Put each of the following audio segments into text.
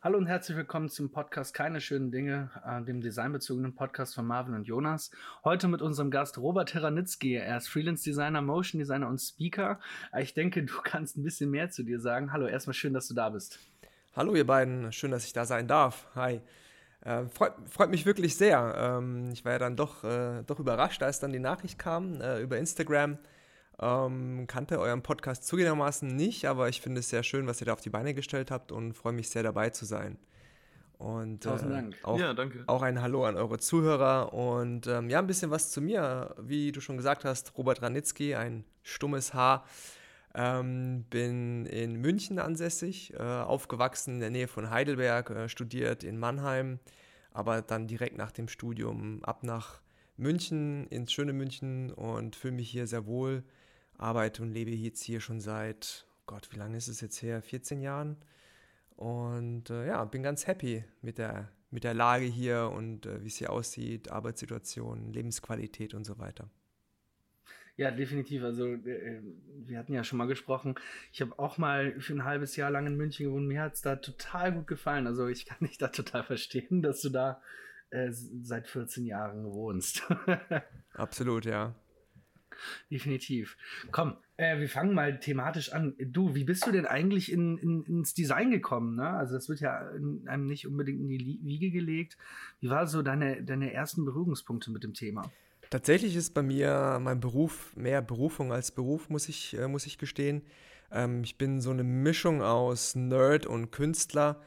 Hallo und herzlich willkommen zum Podcast Keine schönen Dinge, äh, dem designbezogenen Podcast von Marvin und Jonas. Heute mit unserem Gast Robert Teranitzky. Er ist Freelance Designer, Motion Designer und Speaker. Äh, ich denke, du kannst ein bisschen mehr zu dir sagen. Hallo, erstmal schön, dass du da bist. Hallo ihr beiden, schön, dass ich da sein darf. Hi. Äh, freut, freut, mich wirklich sehr. Ähm, ich war ja dann doch, äh, doch überrascht, als dann die Nachricht kam äh, über Instagram ähm, kannte euren Podcast zugegebenermaßen nicht, aber ich finde es sehr schön, was ihr da auf die Beine gestellt habt und freue mich sehr dabei zu sein. Und Tausend äh, Dank. Auch, ja, danke. auch ein Hallo an eure Zuhörer und ähm, ja, ein bisschen was zu mir. Wie du schon gesagt hast, Robert Ranitzky, ein stummes Haar. Ähm, bin in München ansässig, äh, aufgewachsen in der Nähe von Heidelberg, äh, studiert in Mannheim, aber dann direkt nach dem Studium ab nach München, ins schöne München und fühle mich hier sehr wohl arbeite und lebe jetzt hier schon seit, Gott, wie lange ist es jetzt her? 14 Jahren. Und äh, ja, bin ganz happy mit der, mit der Lage hier und äh, wie es hier aussieht, Arbeitssituation, Lebensqualität und so weiter. Ja, definitiv. Also äh, wir hatten ja schon mal gesprochen. Ich habe auch mal für ein halbes Jahr lang in München gewohnt. Mir hat es da total gut gefallen. Also ich kann dich da total verstehen, dass du da äh, seit 14 Jahren wohnst. Absolut, ja. Definitiv. Komm, äh, wir fangen mal thematisch an. Du, wie bist du denn eigentlich in, in, ins Design gekommen? Ne? Also das wird ja einem nicht unbedingt in die Wiege gelegt. Wie waren so deine, deine ersten Berührungspunkte mit dem Thema? Tatsächlich ist bei mir mein Beruf mehr Berufung als Beruf, muss ich, äh, muss ich gestehen. Ähm, ich bin so eine Mischung aus Nerd und Künstler.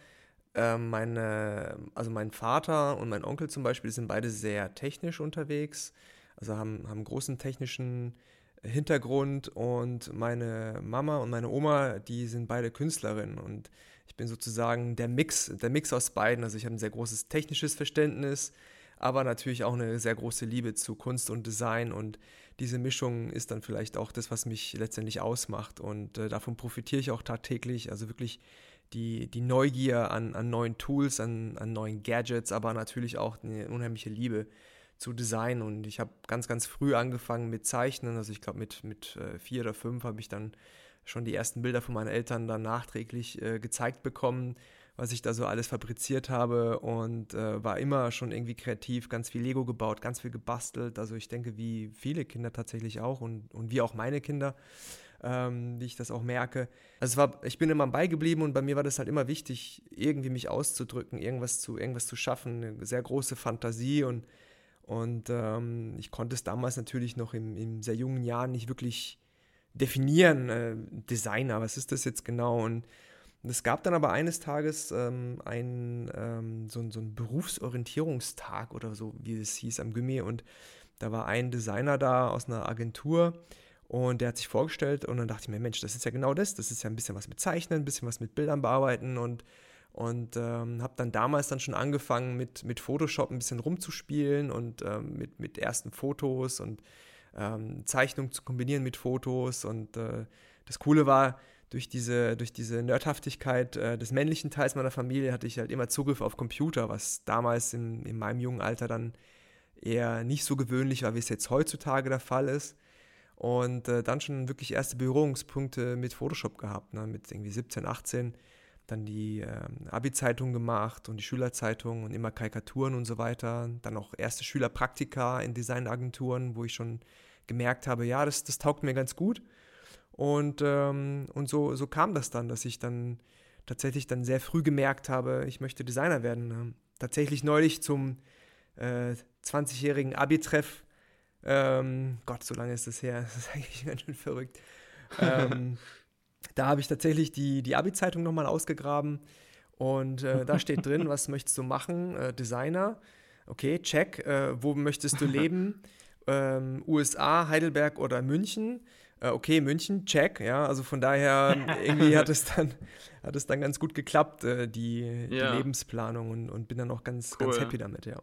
Ähm, meine, also mein Vater und mein Onkel zum Beispiel sind beide sehr technisch unterwegs also haben, haben großen technischen Hintergrund und meine Mama und meine Oma, die sind beide Künstlerinnen und ich bin sozusagen der Mix, der Mix aus beiden. Also ich habe ein sehr großes technisches Verständnis, aber natürlich auch eine sehr große Liebe zu Kunst und Design und diese Mischung ist dann vielleicht auch das, was mich letztendlich ausmacht und äh, davon profitiere ich auch tagtäglich. Also wirklich die, die Neugier an, an neuen Tools, an, an neuen Gadgets, aber natürlich auch eine unheimliche Liebe zu designen. Und ich habe ganz, ganz früh angefangen mit Zeichnen. Also ich glaube, mit, mit äh, vier oder fünf habe ich dann schon die ersten Bilder von meinen Eltern dann nachträglich äh, gezeigt bekommen, was ich da so alles fabriziert habe und äh, war immer schon irgendwie kreativ, ganz viel Lego gebaut, ganz viel gebastelt. Also ich denke, wie viele Kinder tatsächlich auch und, und wie auch meine Kinder, ähm, wie ich das auch merke. Also war, ich bin immer beigeblieben und bei mir war das halt immer wichtig, irgendwie mich auszudrücken, irgendwas zu, irgendwas zu schaffen, eine sehr große Fantasie und und ähm, ich konnte es damals natürlich noch im, in sehr jungen Jahren nicht wirklich definieren, äh, Designer, was ist das jetzt genau? Und es gab dann aber eines Tages ähm, ein, ähm, so, so einen Berufsorientierungstag oder so, wie es hieß, am Gimmi. Und da war ein Designer da aus einer Agentur und der hat sich vorgestellt und dann dachte ich mir, Mensch, das ist ja genau das. Das ist ja ein bisschen was mit Zeichnen, ein bisschen was mit Bildern bearbeiten und und ähm, habe dann damals dann schon angefangen mit, mit Photoshop ein bisschen rumzuspielen und ähm, mit, mit ersten Fotos und ähm, Zeichnungen zu kombinieren mit Fotos und äh, das Coole war, durch diese, durch diese Nerdhaftigkeit äh, des männlichen Teils meiner Familie hatte ich halt immer Zugriff auf Computer, was damals in, in meinem jungen Alter dann eher nicht so gewöhnlich war, wie es jetzt heutzutage der Fall ist. Und äh, dann schon wirklich erste Berührungspunkte mit Photoshop gehabt, ne, mit irgendwie 17, 18 dann die ähm, Abi-Zeitung gemacht und die Schülerzeitung und immer Karikaturen und so weiter. Dann auch erste Schülerpraktika in Designagenturen, wo ich schon gemerkt habe, ja, das, das taugt mir ganz gut. Und, ähm, und so, so kam das dann, dass ich dann tatsächlich dann sehr früh gemerkt habe, ich möchte Designer werden. Ähm, tatsächlich neulich zum äh, 20-jährigen Abi-Treff, ähm, Gott, so lange ist das her, das ist eigentlich ganz schön verrückt. Ähm, da habe ich tatsächlich die, die Abi-Zeitung nochmal ausgegraben und äh, da steht drin, was möchtest du machen? Äh, Designer. Okay, check. Äh, wo möchtest du leben? Ähm, USA, Heidelberg oder München? Äh, okay, München, check. Ja, also von daher irgendwie hat es dann, hat es dann ganz gut geklappt, äh, die, ja. die Lebensplanung und, und bin dann auch ganz, cool. ganz happy damit, ja.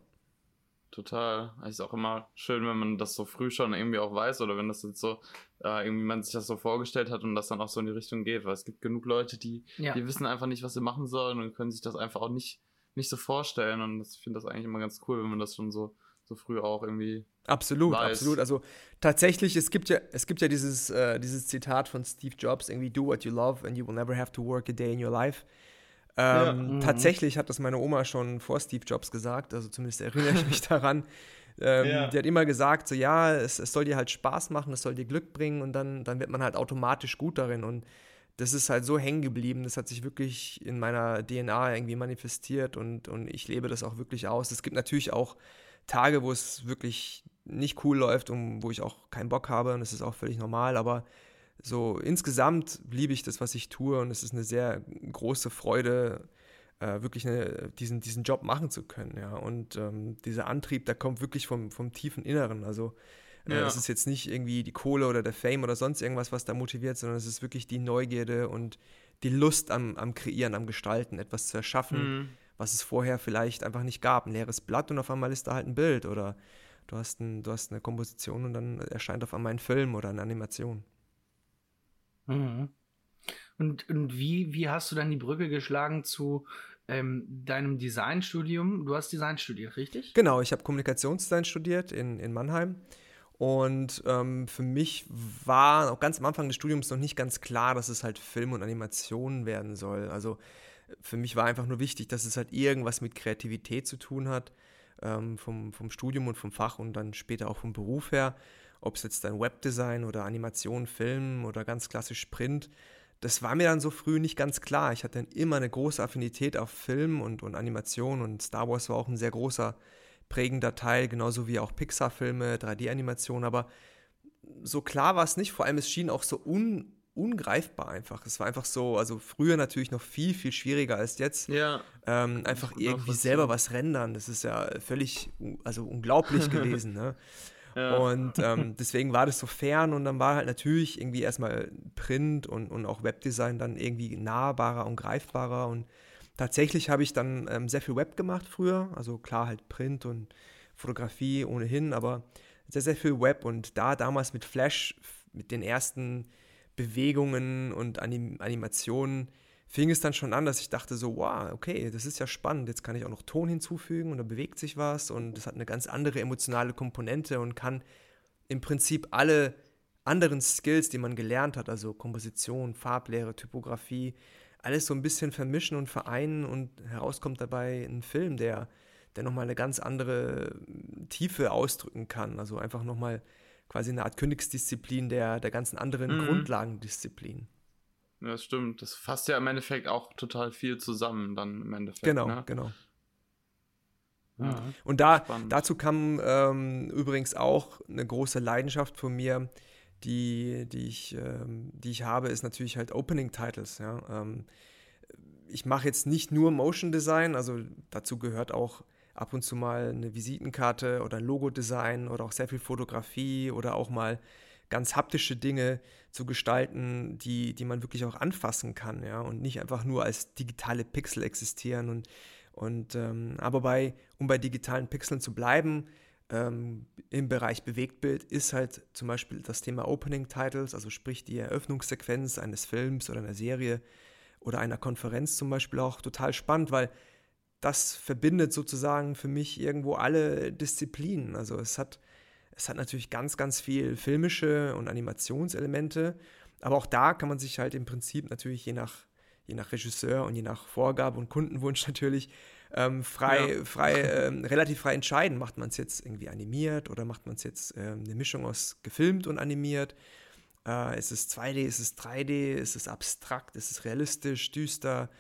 Total. Es ist auch immer schön, wenn man das so früh schon irgendwie auch weiß oder wenn das jetzt so, äh, irgendwie man sich das so vorgestellt hat und das dann auch so in die Richtung geht, weil es gibt genug Leute, die, ja. die wissen einfach nicht, was sie machen sollen und können sich das einfach auch nicht, nicht so vorstellen und ich finde das eigentlich immer ganz cool, wenn man das schon so, so früh auch irgendwie Absolut, weiß. absolut. Also tatsächlich, es gibt ja, es gibt ja dieses, äh, dieses Zitat von Steve Jobs, irgendwie do what you love and you will never have to work a day in your life. Ähm, ja. mhm. Tatsächlich hat das meine Oma schon vor Steve Jobs gesagt, also zumindest erinnere ich mich daran. Ähm, ja. Die hat immer gesagt, so ja, es, es, soll dir halt Spaß machen, es soll dir Glück bringen und dann, dann wird man halt automatisch gut darin. Und das ist halt so hängen geblieben, das hat sich wirklich in meiner DNA irgendwie manifestiert und, und ich lebe das auch wirklich aus. Es gibt natürlich auch Tage, wo es wirklich nicht cool läuft und wo ich auch keinen Bock habe und das ist auch völlig normal, aber so insgesamt liebe ich das, was ich tue und es ist eine sehr große Freude, äh, wirklich eine, diesen, diesen Job machen zu können, ja. Und ähm, dieser Antrieb, der kommt wirklich vom, vom tiefen Inneren. Also äh, ja. es ist jetzt nicht irgendwie die Kohle oder der Fame oder sonst irgendwas, was da motiviert, sondern es ist wirklich die Neugierde und die Lust am, am Kreieren, am Gestalten, etwas zu erschaffen, mhm. was es vorher vielleicht einfach nicht gab. Ein leeres Blatt und auf einmal ist da halt ein Bild oder du hast, ein, du hast eine Komposition und dann erscheint auf einmal ein Film oder eine Animation. Mhm. Und, und wie, wie hast du dann die Brücke geschlagen zu ähm, deinem Designstudium? Du hast Design studiert, richtig? Genau, ich habe Kommunikationsdesign studiert in, in Mannheim. Und ähm, für mich war auch ganz am Anfang des Studiums noch nicht ganz klar, dass es halt Film und Animation werden soll. Also für mich war einfach nur wichtig, dass es halt irgendwas mit Kreativität zu tun hat, ähm, vom, vom Studium und vom Fach und dann später auch vom Beruf her. Ob es jetzt dann Webdesign oder Animation, Film oder ganz klassisch Print das war mir dann so früh nicht ganz klar. Ich hatte dann immer eine große Affinität auf Film und, und Animation und Star Wars war auch ein sehr großer prägender Teil, genauso wie auch Pixar-Filme, 3D-Animation, aber so klar war es nicht. Vor allem, es schien auch so un, ungreifbar einfach. Es war einfach so, also früher natürlich noch viel, viel schwieriger als jetzt. Ja. Ähm, einfach irgendwie selber was rendern. Das ist ja völlig, also unglaublich gewesen. Ne? Und ähm, deswegen war das so fern und dann war halt natürlich irgendwie erstmal Print und, und auch Webdesign dann irgendwie nahbarer und greifbarer. Und tatsächlich habe ich dann ähm, sehr viel Web gemacht früher. Also klar halt Print und Fotografie ohnehin, aber sehr, sehr viel Web und da damals mit Flash, mit den ersten Bewegungen und Anim Animationen, fing es dann schon an, dass ich dachte so, wow, okay, das ist ja spannend, jetzt kann ich auch noch Ton hinzufügen und da bewegt sich was und es hat eine ganz andere emotionale Komponente und kann im Prinzip alle anderen Skills, die man gelernt hat, also Komposition, Farblehre, Typografie, alles so ein bisschen vermischen und vereinen und herauskommt dabei ein Film, der, der nochmal eine ganz andere Tiefe ausdrücken kann, also einfach nochmal quasi eine Art Königsdisziplin der, der ganzen anderen mhm. Grundlagendisziplin. Ja, das stimmt. Das fasst ja im Endeffekt auch total viel zusammen dann im Endeffekt. Genau, ne? genau. Ja. Und da, dazu kam ähm, übrigens auch eine große Leidenschaft von mir, die, die, ich, ähm, die ich habe, ist natürlich halt Opening Titles. Ja? Ähm, ich mache jetzt nicht nur Motion Design, also dazu gehört auch ab und zu mal eine Visitenkarte oder ein Logo-Design oder auch sehr viel Fotografie oder auch mal ganz haptische Dinge zu gestalten, die, die man wirklich auch anfassen kann, ja, und nicht einfach nur als digitale Pixel existieren. Und, und ähm, aber bei, um bei digitalen Pixeln zu bleiben, ähm, im Bereich Bewegtbild ist halt zum Beispiel das Thema Opening Titles, also sprich die Eröffnungssequenz eines Films oder einer Serie oder einer Konferenz zum Beispiel auch total spannend, weil das verbindet sozusagen für mich irgendwo alle Disziplinen. Also es hat es hat natürlich ganz, ganz viel filmische und Animationselemente, aber auch da kann man sich halt im Prinzip natürlich je nach, je nach Regisseur und je nach Vorgabe und Kundenwunsch natürlich ähm, frei, ja. frei ähm, relativ frei entscheiden. Macht man es jetzt irgendwie animiert oder macht man es jetzt ähm, eine Mischung aus gefilmt und animiert? Äh, ist es 2D, ist es 3D, ist es abstrakt, ist es realistisch, düster?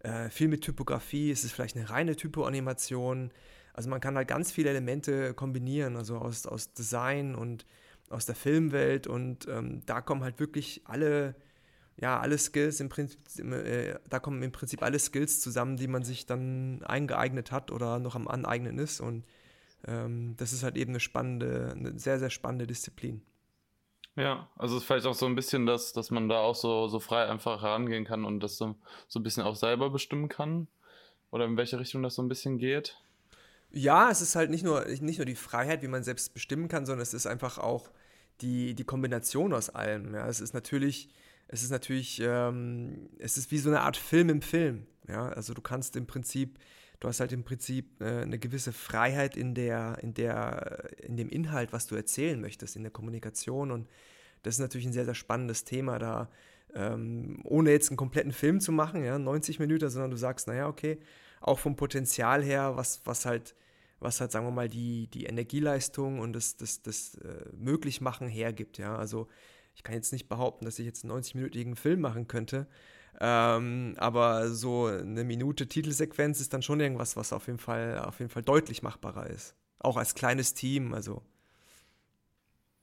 Äh, viel mit Typografie, ist es vielleicht eine reine Typo-Animation? Also man kann halt ganz viele Elemente kombinieren, also aus, aus Design und aus der Filmwelt und ähm, da kommen halt wirklich alle, ja, alle Skills im Prinzip, äh, da kommen im Prinzip alle Skills zusammen, die man sich dann eingeeignet hat oder noch am Aneignen ist und ähm, das ist halt eben eine spannende, eine sehr, sehr spannende Disziplin. Ja, also es ist vielleicht auch so ein bisschen das, dass man da auch so, so frei einfach herangehen kann und das so, so ein bisschen auch selber bestimmen kann. Oder in welche Richtung das so ein bisschen geht. Ja, es ist halt nicht nur, nicht nur die Freiheit, wie man selbst bestimmen kann, sondern es ist einfach auch die, die Kombination aus allem. Ja. Es ist natürlich, es ist natürlich, ähm, es ist wie so eine Art Film im Film. Ja. Also du kannst im Prinzip, du hast halt im Prinzip äh, eine gewisse Freiheit in der, in der, in dem Inhalt, was du erzählen möchtest, in der Kommunikation. Und das ist natürlich ein sehr, sehr spannendes Thema, da ähm, ohne jetzt einen kompletten Film zu machen, ja, 90 Minuten, sondern du sagst, naja, okay, auch vom Potenzial her, was, was halt, was halt, sagen wir mal, die, die Energieleistung und das, das, das äh, Möglichmachen hergibt, ja. Also ich kann jetzt nicht behaupten, dass ich jetzt einen 90-minütigen Film machen könnte, ähm, aber so eine Minute Titelsequenz ist dann schon irgendwas, was auf jeden Fall, auf jeden Fall deutlich machbarer ist. Auch als kleines Team, also.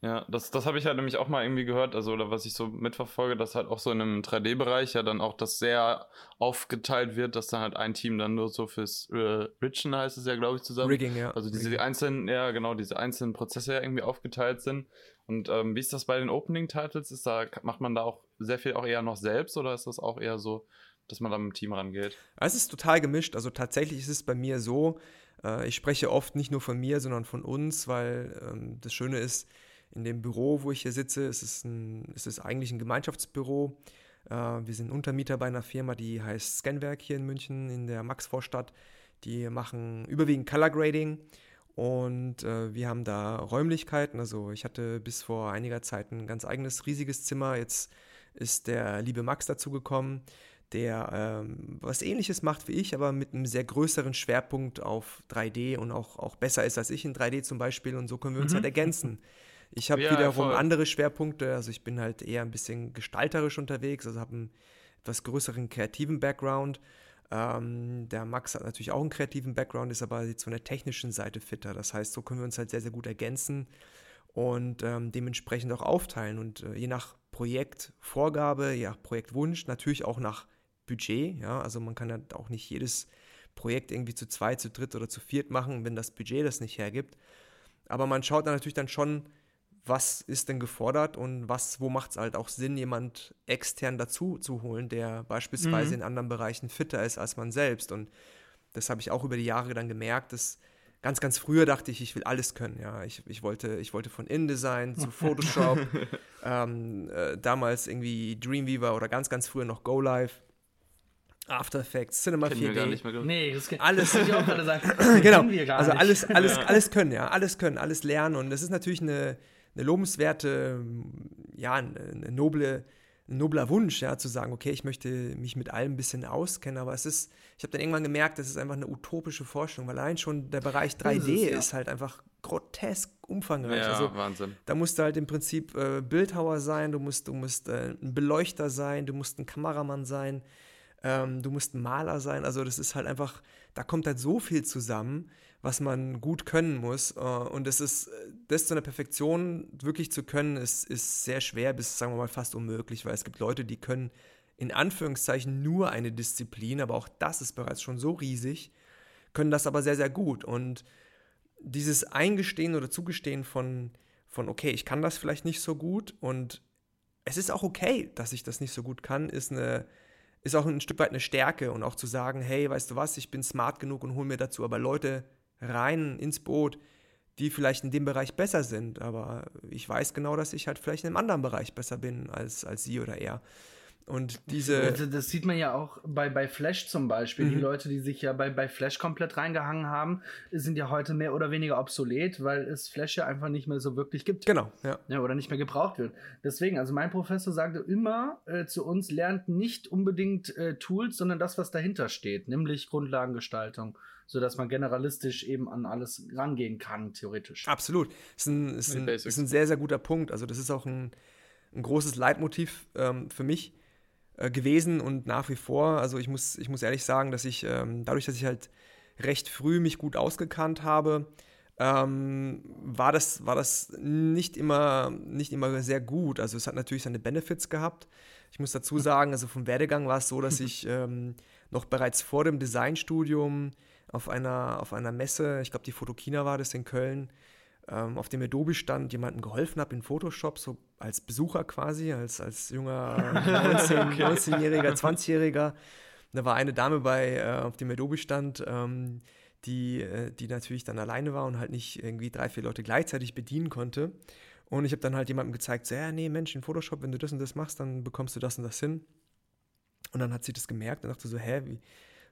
Ja, das, das habe ich halt nämlich auch mal irgendwie gehört, also oder was ich so mitverfolge, dass halt auch so in einem 3D-Bereich ja dann auch das sehr aufgeteilt wird, dass dann halt ein Team dann nur so fürs äh, Richen heißt es ja, glaube ich, zusammen. Rigging, ja. Also diese Rigging. einzelnen, ja genau, diese einzelnen Prozesse ja irgendwie aufgeteilt sind. Und ähm, wie ist das bei den Opening-Titles? Ist da, macht man da auch sehr viel auch eher noch selbst oder ist das auch eher so, dass man da mit dem Team rangeht? Es ist total gemischt. Also tatsächlich ist es bei mir so, äh, ich spreche oft nicht nur von mir, sondern von uns, weil ähm, das Schöne ist, in dem Büro, wo ich hier sitze, ist es, ein, ist es eigentlich ein Gemeinschaftsbüro. Äh, wir sind Untermieter bei einer Firma, die heißt Scanwerk hier in München in der Maxvorstadt. Die machen überwiegend Color Grading und äh, wir haben da Räumlichkeiten. Also ich hatte bis vor einiger Zeit ein ganz eigenes riesiges Zimmer. Jetzt ist der liebe Max dazugekommen, der ähm, was ähnliches macht wie ich, aber mit einem sehr größeren Schwerpunkt auf 3D und auch, auch besser ist als ich in 3D zum Beispiel. Und so können wir uns mhm. halt ergänzen. Ich habe ja, wiederum voll. andere Schwerpunkte. Also ich bin halt eher ein bisschen gestalterisch unterwegs, also habe einen etwas größeren kreativen Background. Ähm, der Max hat natürlich auch einen kreativen Background, ist aber jetzt von der technischen Seite fitter. Das heißt, so können wir uns halt sehr, sehr gut ergänzen und ähm, dementsprechend auch aufteilen. Und äh, je nach Projektvorgabe, je nach Projektwunsch, natürlich auch nach Budget. Ja, also man kann ja auch nicht jedes Projekt irgendwie zu zweit, zu dritt oder zu viert machen, wenn das Budget das nicht hergibt. Aber man schaut dann natürlich dann schon, was ist denn gefordert und was, wo macht es halt auch Sinn, jemand extern dazu zu holen, der beispielsweise mhm. in anderen Bereichen fitter ist als man selbst. Und das habe ich auch über die Jahre dann gemerkt, dass ganz, ganz früher dachte ich, ich will alles können. Ja, ich, ich, wollte, ich wollte von InDesign zu Photoshop, ähm, äh, damals irgendwie Dreamweaver oder ganz, ganz früher noch GoLive. After Effects, Cinema Kennen 4D. Wir gar nicht mehr nee, das kann, alles. ich auch gerade sagen. genau. Also alles, alles, alles können, ja. Alles können, alles lernen. Und das ist natürlich eine, eine lobenswerte, ja, eine noble, ein nobler Wunsch, ja, zu sagen, okay, ich möchte mich mit allem ein bisschen auskennen, aber es ist, ich habe dann irgendwann gemerkt, das ist einfach eine utopische Forschung, weil allein schon der Bereich 3D ist, ja. ist halt einfach grotesk umfangreich. Ja, also, Wahnsinn. Da musst du halt im Prinzip äh, Bildhauer sein, du musst, du musst äh, ein Beleuchter sein, du musst ein Kameramann sein, ähm, du musst ein Maler sein. Also das ist halt einfach, da kommt halt so viel zusammen was man gut können muss. Äh, und es ist, das zu einer Perfektion wirklich zu können, ist, ist sehr schwer bis, sagen wir mal, fast unmöglich, weil es gibt Leute, die können in Anführungszeichen nur eine Disziplin, aber auch das ist bereits schon so riesig, können das aber sehr, sehr gut. Und dieses Eingestehen oder Zugestehen von, von okay, ich kann das vielleicht nicht so gut und es ist auch okay, dass ich das nicht so gut kann, ist eine ist auch ein Stück weit eine Stärke und auch zu sagen, hey, weißt du was, ich bin smart genug und hole mir dazu aber Leute rein ins Boot, die vielleicht in dem Bereich besser sind, aber ich weiß genau, dass ich halt vielleicht in einem anderen Bereich besser bin als, als sie oder er. Und diese. Das, das, sieht man ja auch bei, bei Flash zum Beispiel. Mhm. Die Leute, die sich ja bei, bei Flash komplett reingehangen haben, sind ja heute mehr oder weniger obsolet, weil es Flash ja einfach nicht mehr so wirklich gibt. Genau, ja. ja oder nicht mehr gebraucht wird. Deswegen, also mein Professor sagte immer äh, zu uns, lernt nicht unbedingt äh, Tools, sondern das, was dahinter steht, nämlich Grundlagengestaltung sodass man generalistisch eben an alles rangehen kann, theoretisch. Absolut. Das ist ein, ist ein, ist ein sehr, sehr guter Punkt. Also das ist auch ein, ein großes Leitmotiv ähm, für mich äh, gewesen und nach wie vor. Also ich muss, ich muss ehrlich sagen, dass ich ähm, dadurch, dass ich halt recht früh mich gut ausgekannt habe, ähm, war, das, war das nicht immer, nicht immer sehr gut. Also es hat natürlich seine Benefits gehabt. Ich muss dazu sagen, also vom Werdegang war es so, dass ich ähm, noch bereits vor dem Designstudium auf einer, auf einer Messe, ich glaube die Fotokina war das in Köln, ähm, auf dem Adobe-Stand jemandem geholfen habe in Photoshop, so als Besucher quasi, als, als junger 19, okay. 19-Jähriger, 20-Jähriger. Da war eine Dame bei, äh, auf dem Adobe-Stand, ähm, die, äh, die natürlich dann alleine war und halt nicht irgendwie drei, vier Leute gleichzeitig bedienen konnte. Und ich habe dann halt jemandem gezeigt, so, ja, nee, Mensch, in Photoshop, wenn du das und das machst, dann bekommst du das und das hin. Und dann hat sie das gemerkt und dachte so, hä, wie,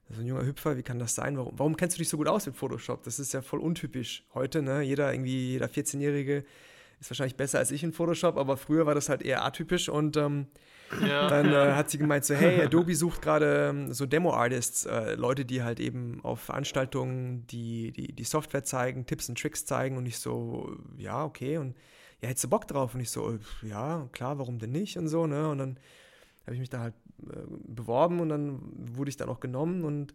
so ein junger Hüpfer, wie kann das sein? Warum, warum kennst du dich so gut aus mit Photoshop? Das ist ja voll untypisch heute, ne? Jeder irgendwie, jeder 14-Jährige ist wahrscheinlich besser als ich in Photoshop, aber früher war das halt eher atypisch und ähm, ja. dann äh, hat sie gemeint so, hey, Adobe sucht gerade ähm, so Demo-Artists, äh, Leute, die halt eben auf Veranstaltungen die, die, die Software zeigen, Tipps und Tricks zeigen und ich so, ja, okay und ja, hättest du Bock drauf? Und ich so, ja, klar, warum denn nicht und so, ne? Und dann habe ich mich da halt äh, beworben und dann wurde ich dann auch genommen und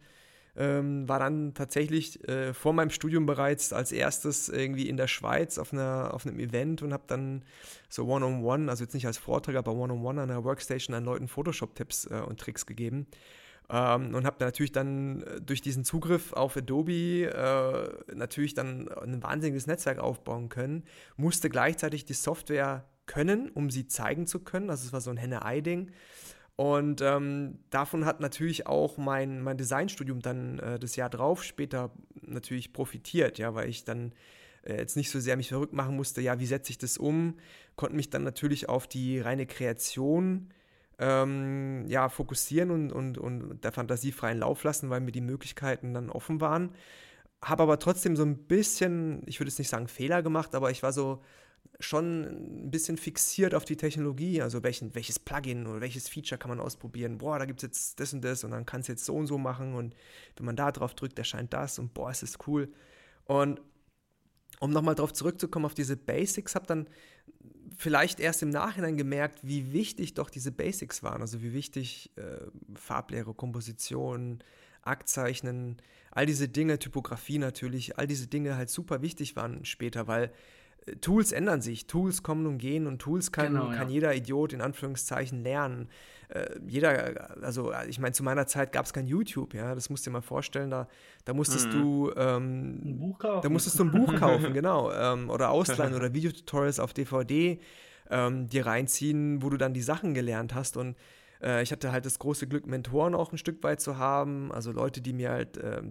ähm, war dann tatsächlich äh, vor meinem Studium bereits als erstes irgendwie in der Schweiz auf, einer, auf einem Event und habe dann so One-on-One, -on -one, also jetzt nicht als Vortrag, aber One-on-One -on -one an der Workstation an Leuten Photoshop-Tipps äh, und Tricks gegeben. Ähm, und habe natürlich dann äh, durch diesen Zugriff auf Adobe äh, natürlich dann ein wahnsinniges Netzwerk aufbauen können, musste gleichzeitig die Software können, um sie zeigen zu können. Also es war so ein Henne-Ei-Ding. Und ähm, davon hat natürlich auch mein, mein Designstudium dann äh, das Jahr drauf später natürlich profitiert, ja, weil ich dann äh, jetzt nicht so sehr mich verrückt machen musste, ja, wie setze ich das um, konnte mich dann natürlich auf die reine Kreation ähm, ja, fokussieren und, und, und der Fantasie freien Lauf lassen, weil mir die Möglichkeiten dann offen waren. Habe aber trotzdem so ein bisschen, ich würde jetzt nicht sagen Fehler gemacht, aber ich war so schon ein bisschen fixiert auf die Technologie, also welchen, welches Plugin oder welches Feature kann man ausprobieren. Boah, da gibt es jetzt das und das und dann kann es jetzt so und so machen und wenn man da drauf drückt, erscheint das und boah, es ist cool. Und um nochmal drauf zurückzukommen auf diese Basics, habe dann vielleicht erst im Nachhinein gemerkt, wie wichtig doch diese Basics waren, also wie wichtig äh, Farblehre, Komposition, Aktzeichnen, all diese Dinge, Typografie natürlich, all diese Dinge halt super wichtig waren später, weil Tools ändern sich, Tools kommen und gehen und Tools kann, genau, ja. kann jeder Idiot in Anführungszeichen lernen. Äh, jeder, also ich meine, zu meiner Zeit gab es kein YouTube, ja, das musst du dir mal vorstellen, da, da musstest mhm. du ähm, ein Buch kaufen. Da musstest du ein Buch kaufen, genau, ähm, oder ausleihen oder Videotutorials auf DVD ähm, dir reinziehen, wo du dann die Sachen gelernt hast und äh, ich hatte halt das große Glück, Mentoren auch ein Stück weit zu haben, also Leute, die mir halt, äh,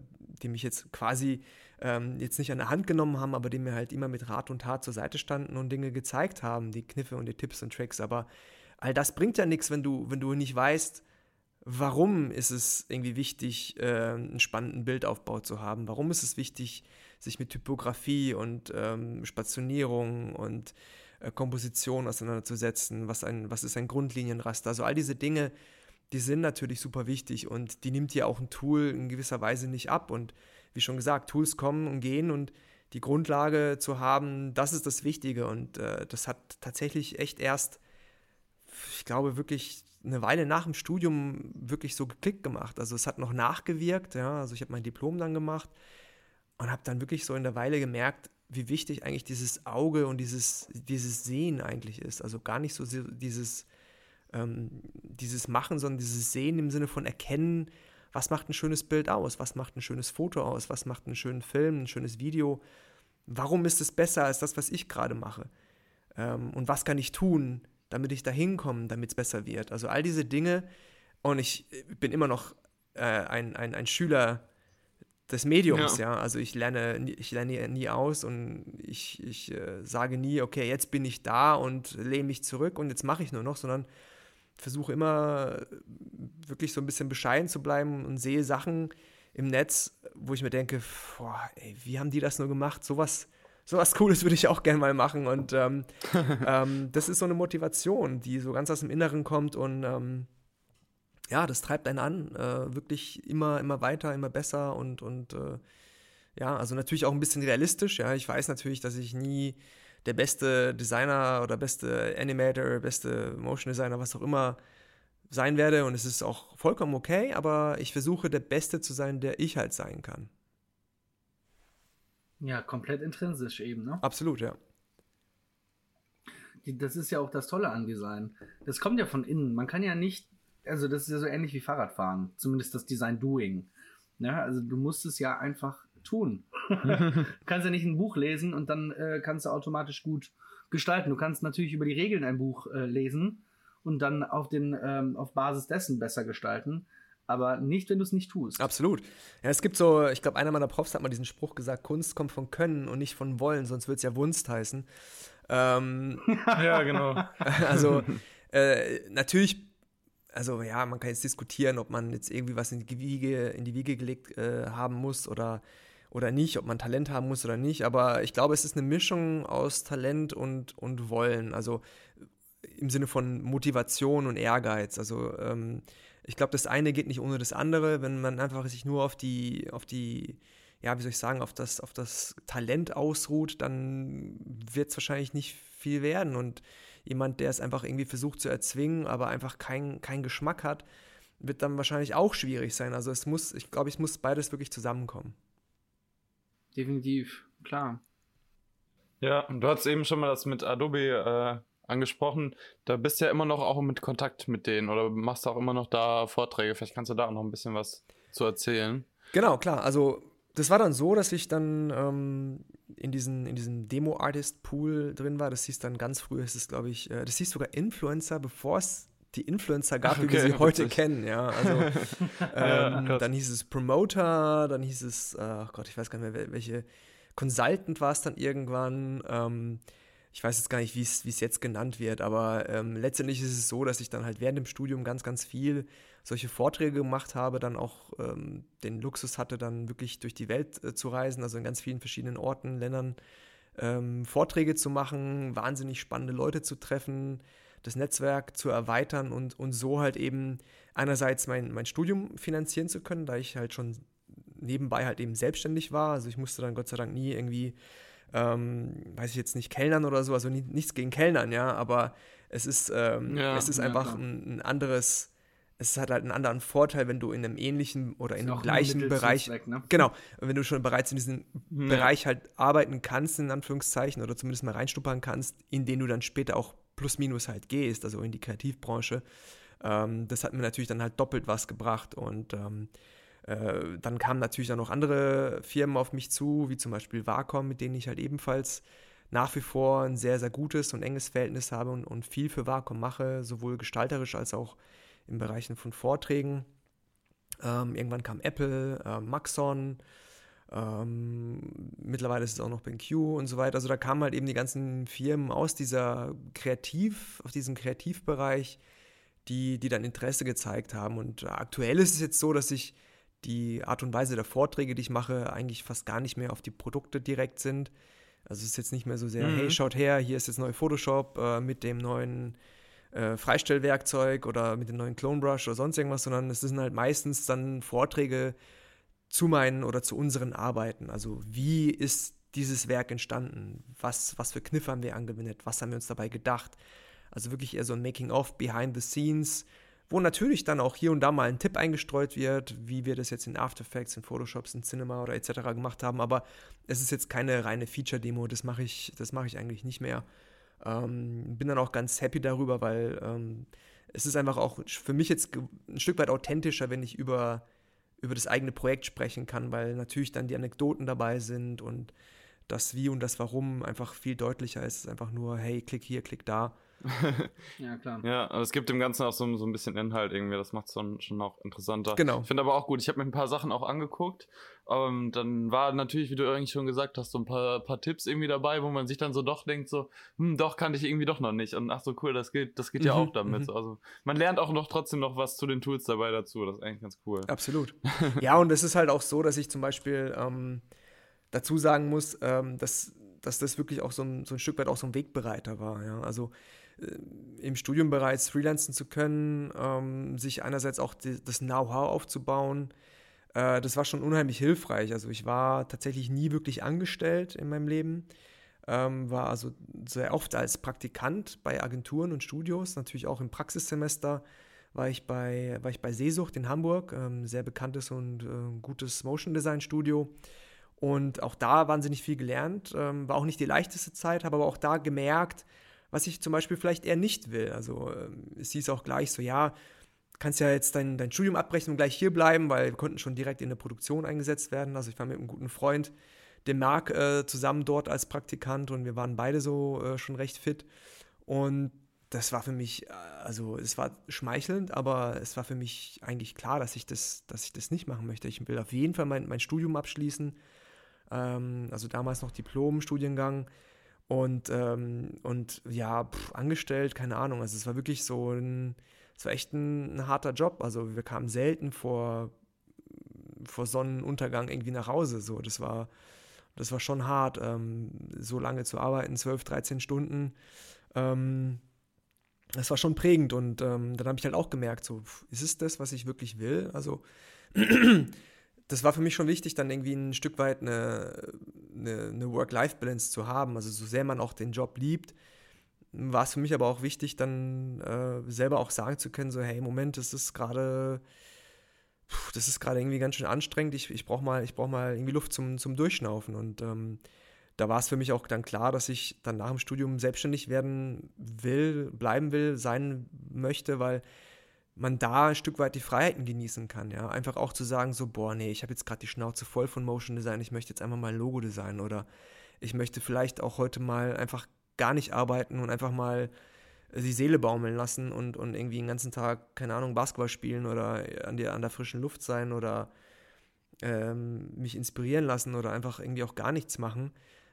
die mich jetzt quasi ähm, jetzt nicht an der Hand genommen haben, aber die mir halt immer mit Rat und Tat zur Seite standen und Dinge gezeigt haben, die Kniffe und die Tipps und Tricks. Aber all das bringt ja nichts, wenn du, wenn du nicht weißt, warum ist es irgendwie wichtig, äh, einen spannenden Bildaufbau zu haben? Warum ist es wichtig, sich mit Typografie und ähm, Spationierung und äh, Komposition auseinanderzusetzen? Was, ein, was ist ein Grundlinienraster? Also all diese Dinge, die sind natürlich super wichtig und die nimmt dir auch ein Tool in gewisser Weise nicht ab. Und wie schon gesagt, Tools kommen und gehen und die Grundlage zu haben, das ist das Wichtige. Und äh, das hat tatsächlich echt erst, ich glaube, wirklich eine Weile nach dem Studium wirklich so geklickt gemacht. Also es hat noch nachgewirkt, ja. Also ich habe mein Diplom dann gemacht und habe dann wirklich so in der Weile gemerkt, wie wichtig eigentlich dieses Auge und dieses, dieses Sehen eigentlich ist. Also gar nicht so dieses, ähm, dieses Machen, sondern dieses Sehen im Sinne von Erkennen, was macht ein schönes Bild aus, was macht ein schönes Foto aus, was macht einen schönen Film, ein schönes Video, warum ist es besser als das, was ich gerade mache ähm, und was kann ich tun, damit ich da hinkomme, damit es besser wird. Also all diese Dinge und ich bin immer noch äh, ein, ein, ein Schüler des Mediums, ja. ja. Also ich lerne, ich lerne nie aus und ich, ich äh, sage nie, okay, jetzt bin ich da und lehne mich zurück und jetzt mache ich nur noch, sondern versuche immer wirklich so ein bisschen bescheiden zu bleiben und sehe Sachen im Netz, wo ich mir denke, boah, ey, wie haben die das nur gemacht? Sowas, sowas Cooles würde ich auch gerne mal machen. Und ähm, ähm, das ist so eine Motivation, die so ganz aus dem Inneren kommt und ähm, ja, das treibt einen an, äh, wirklich immer, immer weiter, immer besser und, und äh, ja, also natürlich auch ein bisschen realistisch. Ja, ich weiß natürlich, dass ich nie der beste Designer oder beste Animator, beste Motion Designer, was auch immer sein werde. Und es ist auch vollkommen okay, aber ich versuche der Beste zu sein, der ich halt sein kann. Ja, komplett intrinsisch eben, ne? Absolut, ja. Das ist ja auch das Tolle an Design. Das kommt ja von innen. Man kann ja nicht, also das ist ja so ähnlich wie Fahrradfahren, zumindest das Design Doing. Ne? also du musst es ja einfach tun. du kannst ja nicht ein Buch lesen und dann äh, kannst du automatisch gut gestalten. Du kannst natürlich über die Regeln ein Buch äh, lesen und dann auf, den, ähm, auf Basis dessen besser gestalten. Aber nicht, wenn du es nicht tust. Absolut. Ja, es gibt so, ich glaube, einer meiner Profs hat mal diesen Spruch gesagt: Kunst kommt von Können und nicht von Wollen, sonst wird es ja Wunst heißen. Ähm, ja, genau. Also, äh, natürlich also ja, man kann jetzt diskutieren, ob man jetzt irgendwie was in die Wiege, in die Wiege gelegt äh, haben muss oder oder nicht, ob man Talent haben muss oder nicht. Aber ich glaube, es ist eine Mischung aus Talent und, und Wollen. Also im Sinne von Motivation und Ehrgeiz. Also ähm, ich glaube, das eine geht nicht ohne das andere. Wenn man einfach sich nur auf die, auf die, ja, wie soll ich sagen, auf das, auf das Talent ausruht, dann wird es wahrscheinlich nicht viel werden. Und jemand, der es einfach irgendwie versucht zu erzwingen, aber einfach keinen kein Geschmack hat, wird dann wahrscheinlich auch schwierig sein. Also es muss, ich glaube, es muss beides wirklich zusammenkommen. Definitiv, klar. Ja, und du hast eben schon mal das mit Adobe äh, angesprochen. Da bist du ja immer noch auch mit Kontakt mit denen oder machst auch immer noch da Vorträge. Vielleicht kannst du da auch noch ein bisschen was zu erzählen. Genau, klar. Also das war dann so, dass ich dann ähm, in, diesen, in diesem Demo-Artist-Pool drin war. Das hieß dann ganz früh, ist es, glaube ich, äh, das hieß sogar Influencer, bevor es die Influencer gab, wie wir sie heute witzig. kennen, ja. Also ähm, ja, dann hieß es Promoter, dann hieß es, äh, oh Gott, ich weiß gar nicht mehr, welche Consultant war es dann irgendwann. Ähm, ich weiß jetzt gar nicht, wie es jetzt genannt wird, aber ähm, letztendlich ist es so, dass ich dann halt während dem Studium ganz, ganz viel solche Vorträge gemacht habe, dann auch ähm, den Luxus hatte, dann wirklich durch die Welt äh, zu reisen, also in ganz vielen verschiedenen Orten, Ländern ähm, Vorträge zu machen, wahnsinnig spannende Leute zu treffen, das Netzwerk zu erweitern und, und so halt eben einerseits mein, mein Studium finanzieren zu können, da ich halt schon nebenbei halt eben selbstständig war. Also ich musste dann Gott sei Dank nie irgendwie, ähm, weiß ich jetzt nicht, Kellnern oder so, also nie, nichts gegen Kellnern, ja, aber es ist, ähm, ja, es ist ja, einfach ein, ein, anderes, es hat halt einen anderen Vorteil, wenn du in einem ähnlichen oder in einem gleichen Bereich, weg, ne? genau, wenn du schon bereits in diesem ja. Bereich halt arbeiten kannst, in Anführungszeichen, oder zumindest mal reinstuppern kannst, in den du dann später auch plus minus halt gehst, also in die Kreativbranche. Ähm, das hat mir natürlich dann halt doppelt was gebracht und ähm, äh, dann kamen natürlich auch noch andere Firmen auf mich zu, wie zum Beispiel Wacom, mit denen ich halt ebenfalls nach wie vor ein sehr, sehr gutes und enges Verhältnis habe und, und viel für Wacom mache, sowohl gestalterisch als auch in Bereichen von Vorträgen. Ähm, irgendwann kam Apple, äh, Maxon, ähm, mittlerweile ist es auch noch BenQ und so weiter. Also da kamen halt eben die ganzen Firmen aus dieser Kreativ, aus diesem Kreativbereich, die, die dann Interesse gezeigt haben. Und aktuell ist es jetzt so, dass ich die Art und Weise der Vorträge, die ich mache, eigentlich fast gar nicht mehr auf die Produkte direkt sind. Also es ist jetzt nicht mehr so sehr, mhm. hey, schaut her, hier ist jetzt neue Photoshop äh, mit dem neuen äh, Freistellwerkzeug oder mit dem neuen Clone Brush oder sonst irgendwas, sondern es sind halt meistens dann Vorträge zu meinen oder zu unseren Arbeiten. Also wie ist dieses Werk entstanden? Was, was für Kniffe haben wir angewendet? Was haben wir uns dabei gedacht? Also wirklich eher so ein Making-of, Behind the Scenes, wo natürlich dann auch hier und da mal ein Tipp eingestreut wird, wie wir das jetzt in After Effects, in Photoshops, in Cinema oder etc. gemacht haben. Aber es ist jetzt keine reine Feature-Demo, das mache ich, das ich eigentlich nicht mehr. Ähm, bin dann auch ganz happy darüber, weil ähm, es ist einfach auch für mich jetzt ein Stück weit authentischer, wenn ich über, über das eigene Projekt sprechen kann, weil natürlich dann die Anekdoten dabei sind und das Wie und das Warum einfach viel deutlicher ist. Es ist einfach nur, hey, klick hier, klick da. ja, klar. Ja, aber es gibt dem Ganzen auch so, so ein bisschen Inhalt irgendwie, das macht es schon, schon auch interessanter. Genau. Ich finde aber auch gut, ich habe mir ein paar Sachen auch angeguckt. Ähm, dann war natürlich, wie du eigentlich schon gesagt hast, so ein paar, paar Tipps irgendwie dabei, wo man sich dann so doch denkt, so, hm, doch kannte ich irgendwie doch noch nicht. Und ach so, cool, das geht, das geht mhm, ja auch damit. Mhm. Also man lernt auch noch trotzdem noch was zu den Tools dabei dazu. Das ist eigentlich ganz cool. Absolut. ja, und es ist halt auch so, dass ich zum Beispiel ähm, dazu sagen muss, ähm, dass, dass das wirklich auch so ein, so ein Stück weit auch so ein Wegbereiter war. Ja? Also im Studium bereits freelancen zu können, ähm, sich einerseits auch die, das Know-how aufzubauen. Äh, das war schon unheimlich hilfreich. Also ich war tatsächlich nie wirklich angestellt in meinem Leben, ähm, war also sehr oft als Praktikant bei Agenturen und Studios, natürlich auch im Praxissemester war ich bei, war ich bei Seesucht in Hamburg, ähm, sehr bekanntes und äh, gutes Motion Design Studio. Und auch da wahnsinnig viel gelernt. Ähm, war auch nicht die leichteste Zeit, habe aber auch da gemerkt, was ich zum Beispiel vielleicht eher nicht will. Also ähm, es hieß auch gleich so, ja, kannst ja jetzt dein, dein Studium abbrechen und gleich hier bleiben, weil wir konnten schon direkt in der Produktion eingesetzt werden. Also ich war mit einem guten Freund, dem Marc, äh, zusammen dort als Praktikant und wir waren beide so äh, schon recht fit. Und das war für mich, äh, also es war schmeichelnd, aber es war für mich eigentlich klar, dass ich das, dass ich das nicht machen möchte. Ich will auf jeden Fall mein, mein Studium abschließen. Ähm, also damals noch Diplom-Studiengang und, ähm, und ja, pff, angestellt, keine Ahnung. Also es war wirklich so ein, es war echt ein, ein, harter Job. Also wir kamen selten vor, vor Sonnenuntergang irgendwie nach Hause. So, das war, das war schon hart, ähm, so lange zu arbeiten, 12, 13 Stunden. Ähm, das war schon prägend und ähm, dann habe ich halt auch gemerkt, so, ist es das, was ich wirklich will? Also, das war für mich schon wichtig, dann irgendwie ein Stück weit eine, eine, eine Work-Life-Balance zu haben. Also, so sehr man auch den Job liebt, war es für mich aber auch wichtig, dann äh, selber auch sagen zu können, so, hey, Moment, das ist gerade, das ist gerade irgendwie ganz schön anstrengend, ich, ich brauche mal, brauch mal irgendwie Luft zum, zum Durchschnaufen und ähm, da war es für mich auch dann klar, dass ich dann nach dem Studium selbstständig werden will, bleiben will, sein möchte, weil man da ein Stück weit die Freiheiten genießen kann, ja. Einfach auch zu sagen, so, boah, nee, ich habe jetzt gerade die Schnauze voll von Motion Design, ich möchte jetzt einfach mal ein Logo designen oder ich möchte vielleicht auch heute mal einfach gar nicht arbeiten und einfach mal die Seele baumeln lassen und, und irgendwie den ganzen Tag, keine Ahnung, Basketball spielen oder an der, an der frischen Luft sein oder ähm, mich inspirieren lassen oder einfach irgendwie auch gar nichts machen.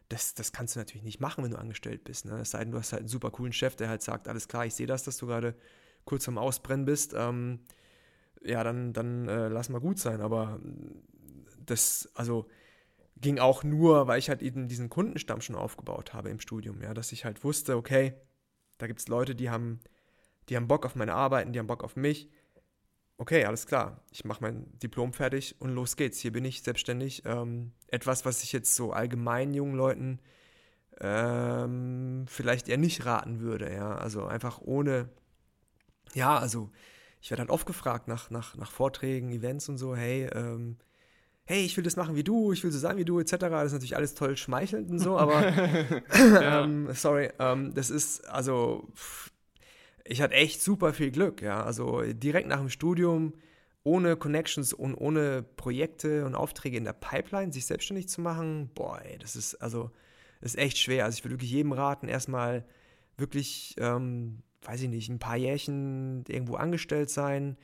Das, das kannst du natürlich nicht machen, wenn du angestellt bist. Ne? Es sei denn, du hast halt einen super coolen Chef, der halt sagt, alles klar, ich sehe das, dass du gerade kurz am Ausbrennen bist. Ähm, ja, dann, dann äh, lass mal gut sein. Aber das, also ging auch nur, weil ich halt eben diesen Kundenstamm schon aufgebaut habe im Studium, ja, dass ich halt wusste, okay, da gibt es Leute, die haben, die haben Bock auf meine Arbeiten, die haben Bock auf mich. Okay, alles klar, ich mache mein Diplom fertig und los geht's. Hier bin ich selbstständig. Ähm, etwas, was ich jetzt so allgemein jungen Leuten ähm, vielleicht eher nicht raten würde, ja. Also einfach ohne, ja, also ich werde halt oft gefragt nach, nach, nach Vorträgen, Events und so, hey, ähm, hey, ich will das machen wie du, ich will so sein wie du, etc. Das ist natürlich alles toll schmeichelnd und so, aber ähm, sorry, ähm, das ist, also, ich hatte echt super viel Glück, ja. Also direkt nach dem Studium, ohne Connections und ohne Projekte und Aufträge in der Pipeline, sich selbstständig zu machen, boah, ey, das ist, also, das ist echt schwer. Also ich würde wirklich jedem raten, erstmal wirklich, ähm, weiß ich nicht, ein paar Jährchen irgendwo angestellt sein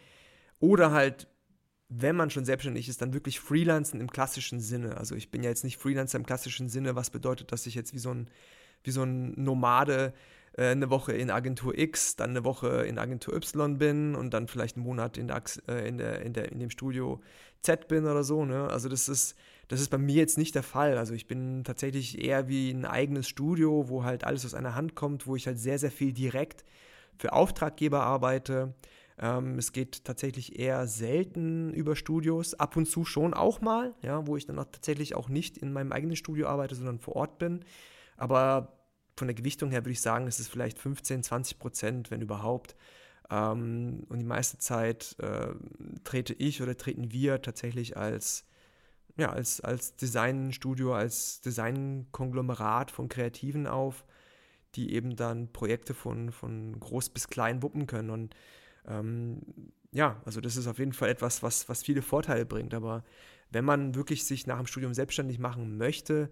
oder halt wenn man schon selbstständig ist, dann wirklich Freelancen im klassischen Sinne. Also ich bin ja jetzt nicht Freelancer im klassischen Sinne, was bedeutet, dass ich jetzt wie so ein, wie so ein Nomade äh, eine Woche in Agentur X, dann eine Woche in Agentur Y bin und dann vielleicht einen Monat in, der, äh, in, der, in, der, in dem Studio Z bin oder so. Ne? Also das ist, das ist bei mir jetzt nicht der Fall. Also ich bin tatsächlich eher wie ein eigenes Studio, wo halt alles aus einer Hand kommt, wo ich halt sehr, sehr viel direkt für Auftraggeber arbeite ähm, es geht tatsächlich eher selten über Studios, ab und zu schon auch mal, ja, wo ich dann auch tatsächlich auch nicht in meinem eigenen Studio arbeite, sondern vor Ort bin. Aber von der Gewichtung her würde ich sagen, es ist vielleicht 15, 20 Prozent, wenn überhaupt. Ähm, und die meiste Zeit äh, trete ich oder treten wir tatsächlich als ja, als, als Designstudio, als Designkonglomerat von Kreativen auf, die eben dann Projekte von, von groß bis klein wuppen können. Und ähm, ja, also das ist auf jeden Fall etwas, was, was viele Vorteile bringt. Aber wenn man wirklich sich nach dem Studium selbstständig machen möchte,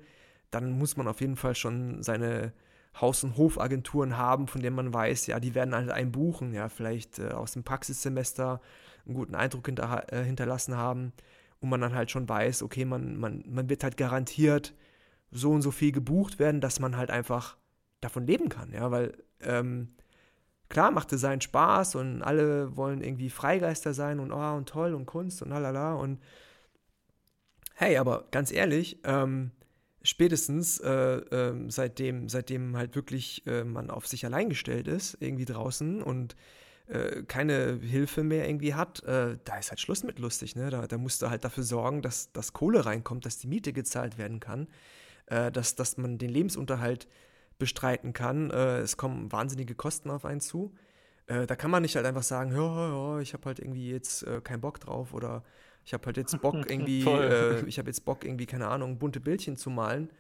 dann muss man auf jeden Fall schon seine Haus- und Hofagenturen haben, von denen man weiß, ja, die werden halt einen buchen, ja, vielleicht äh, aus dem Praxissemester einen guten Eindruck hinter, äh, hinterlassen haben und man dann halt schon weiß, okay, man, man, man wird halt garantiert so und so viel gebucht werden, dass man halt einfach davon leben kann, ja, weil ähm, klar macht Design Spaß und alle wollen irgendwie Freigeister sein und oh und toll und Kunst und lalala und hey, aber ganz ehrlich, ähm, spätestens äh, äh, seitdem, seitdem halt wirklich äh, man auf sich allein gestellt ist, irgendwie draußen und äh, keine Hilfe mehr irgendwie hat, äh, da ist halt Schluss mit lustig, ne? Da, da musst du halt dafür sorgen, dass, dass Kohle reinkommt, dass die Miete gezahlt werden kann, äh, dass, dass man den Lebensunterhalt bestreiten kann. Äh, es kommen wahnsinnige Kosten auf einen zu. Äh, da kann man nicht halt einfach sagen, ja, ja, ich habe halt irgendwie jetzt äh, keinen Bock drauf oder ich habe halt jetzt Bock irgendwie, äh, ich habe jetzt Bock irgendwie, keine Ahnung, bunte Bildchen zu malen,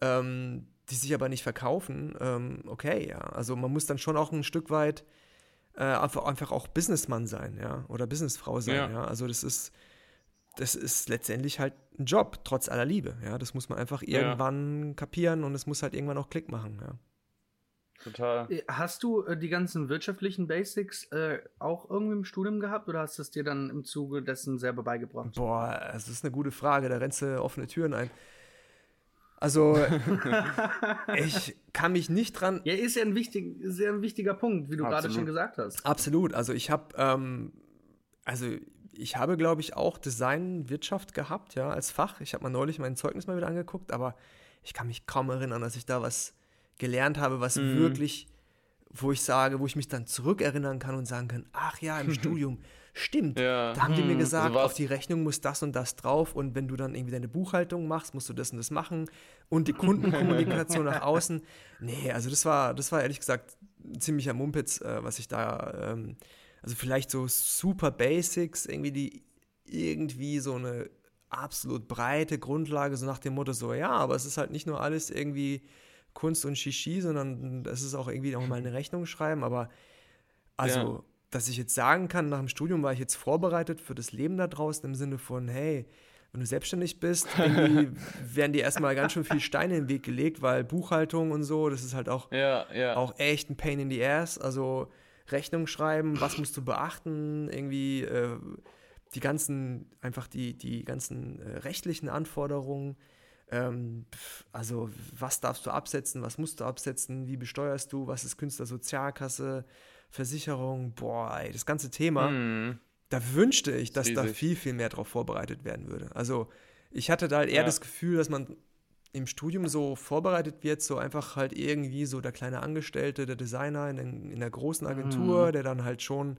ähm, die sich aber nicht verkaufen. Ähm, okay, ja, also man muss dann schon auch ein Stück weit äh, einfach, einfach auch Businessmann sein, ja, oder Businessfrau sein, ja. ja. Also das ist, das ist letztendlich halt ein Job, trotz aller Liebe. Ja, das muss man einfach irgendwann ja. kapieren und es muss halt irgendwann auch Klick machen. Ja. Total. Äh, hast du äh, die ganzen wirtschaftlichen Basics äh, auch irgendwie im Studium gehabt oder hast du es dir dann im Zuge dessen selber beigebracht? Boah, das ist eine gute Frage. Da rennst du offene Türen ein. Also, ich kann mich nicht dran. Ja, ist ja ein, wichtig, sehr ein wichtiger Punkt, wie du gerade schon gesagt hast. Absolut. Also, ich habe, ähm, also ich habe, glaube ich, auch Designwirtschaft gehabt, ja, als Fach. Ich habe mal neulich mein Zeugnis mal wieder angeguckt, aber ich kann mich kaum erinnern, dass ich da was gelernt habe, was mhm. wirklich, wo ich sage, wo ich mich dann zurückerinnern kann und sagen kann, ach ja, im Studium, stimmt. Ja. Da haben die mir hm, gesagt, auf die Rechnung muss das und das drauf und wenn du dann irgendwie deine Buchhaltung machst, musst du das und das machen und die Kundenkommunikation nach außen. Nee, also das war, das war ehrlich gesagt ziemlicher Mumpitz, äh, was ich da, ähm, also vielleicht so super Basics, irgendwie die irgendwie so eine absolut breite Grundlage, so nach dem Motto, so ja, aber es ist halt nicht nur alles irgendwie Kunst und Shishi, sondern es ist auch irgendwie auch mal eine Rechnung schreiben, aber also ja dass ich jetzt sagen kann, nach dem Studium war ich jetzt vorbereitet für das Leben da draußen im Sinne von, hey, wenn du selbstständig bist, werden dir erstmal ganz schön viel Steine in den Weg gelegt, weil Buchhaltung und so, das ist halt auch, ja, ja. auch echt ein Pain in the Ass. Also Rechnung schreiben, was musst du beachten, irgendwie äh, die ganzen, einfach die, die ganzen äh, rechtlichen Anforderungen. Ähm, also was darfst du absetzen, was musst du absetzen, wie besteuerst du, was ist Künstlersozialkasse, Versicherung, boah, ey, das ganze Thema, mm. da wünschte ich, dass Riesig. da viel, viel mehr drauf vorbereitet werden würde. Also ich hatte da halt eher ja. das Gefühl, dass man im Studium so vorbereitet wird, so einfach halt irgendwie so der kleine Angestellte, der Designer in, in der großen Agentur, mm. der dann halt schon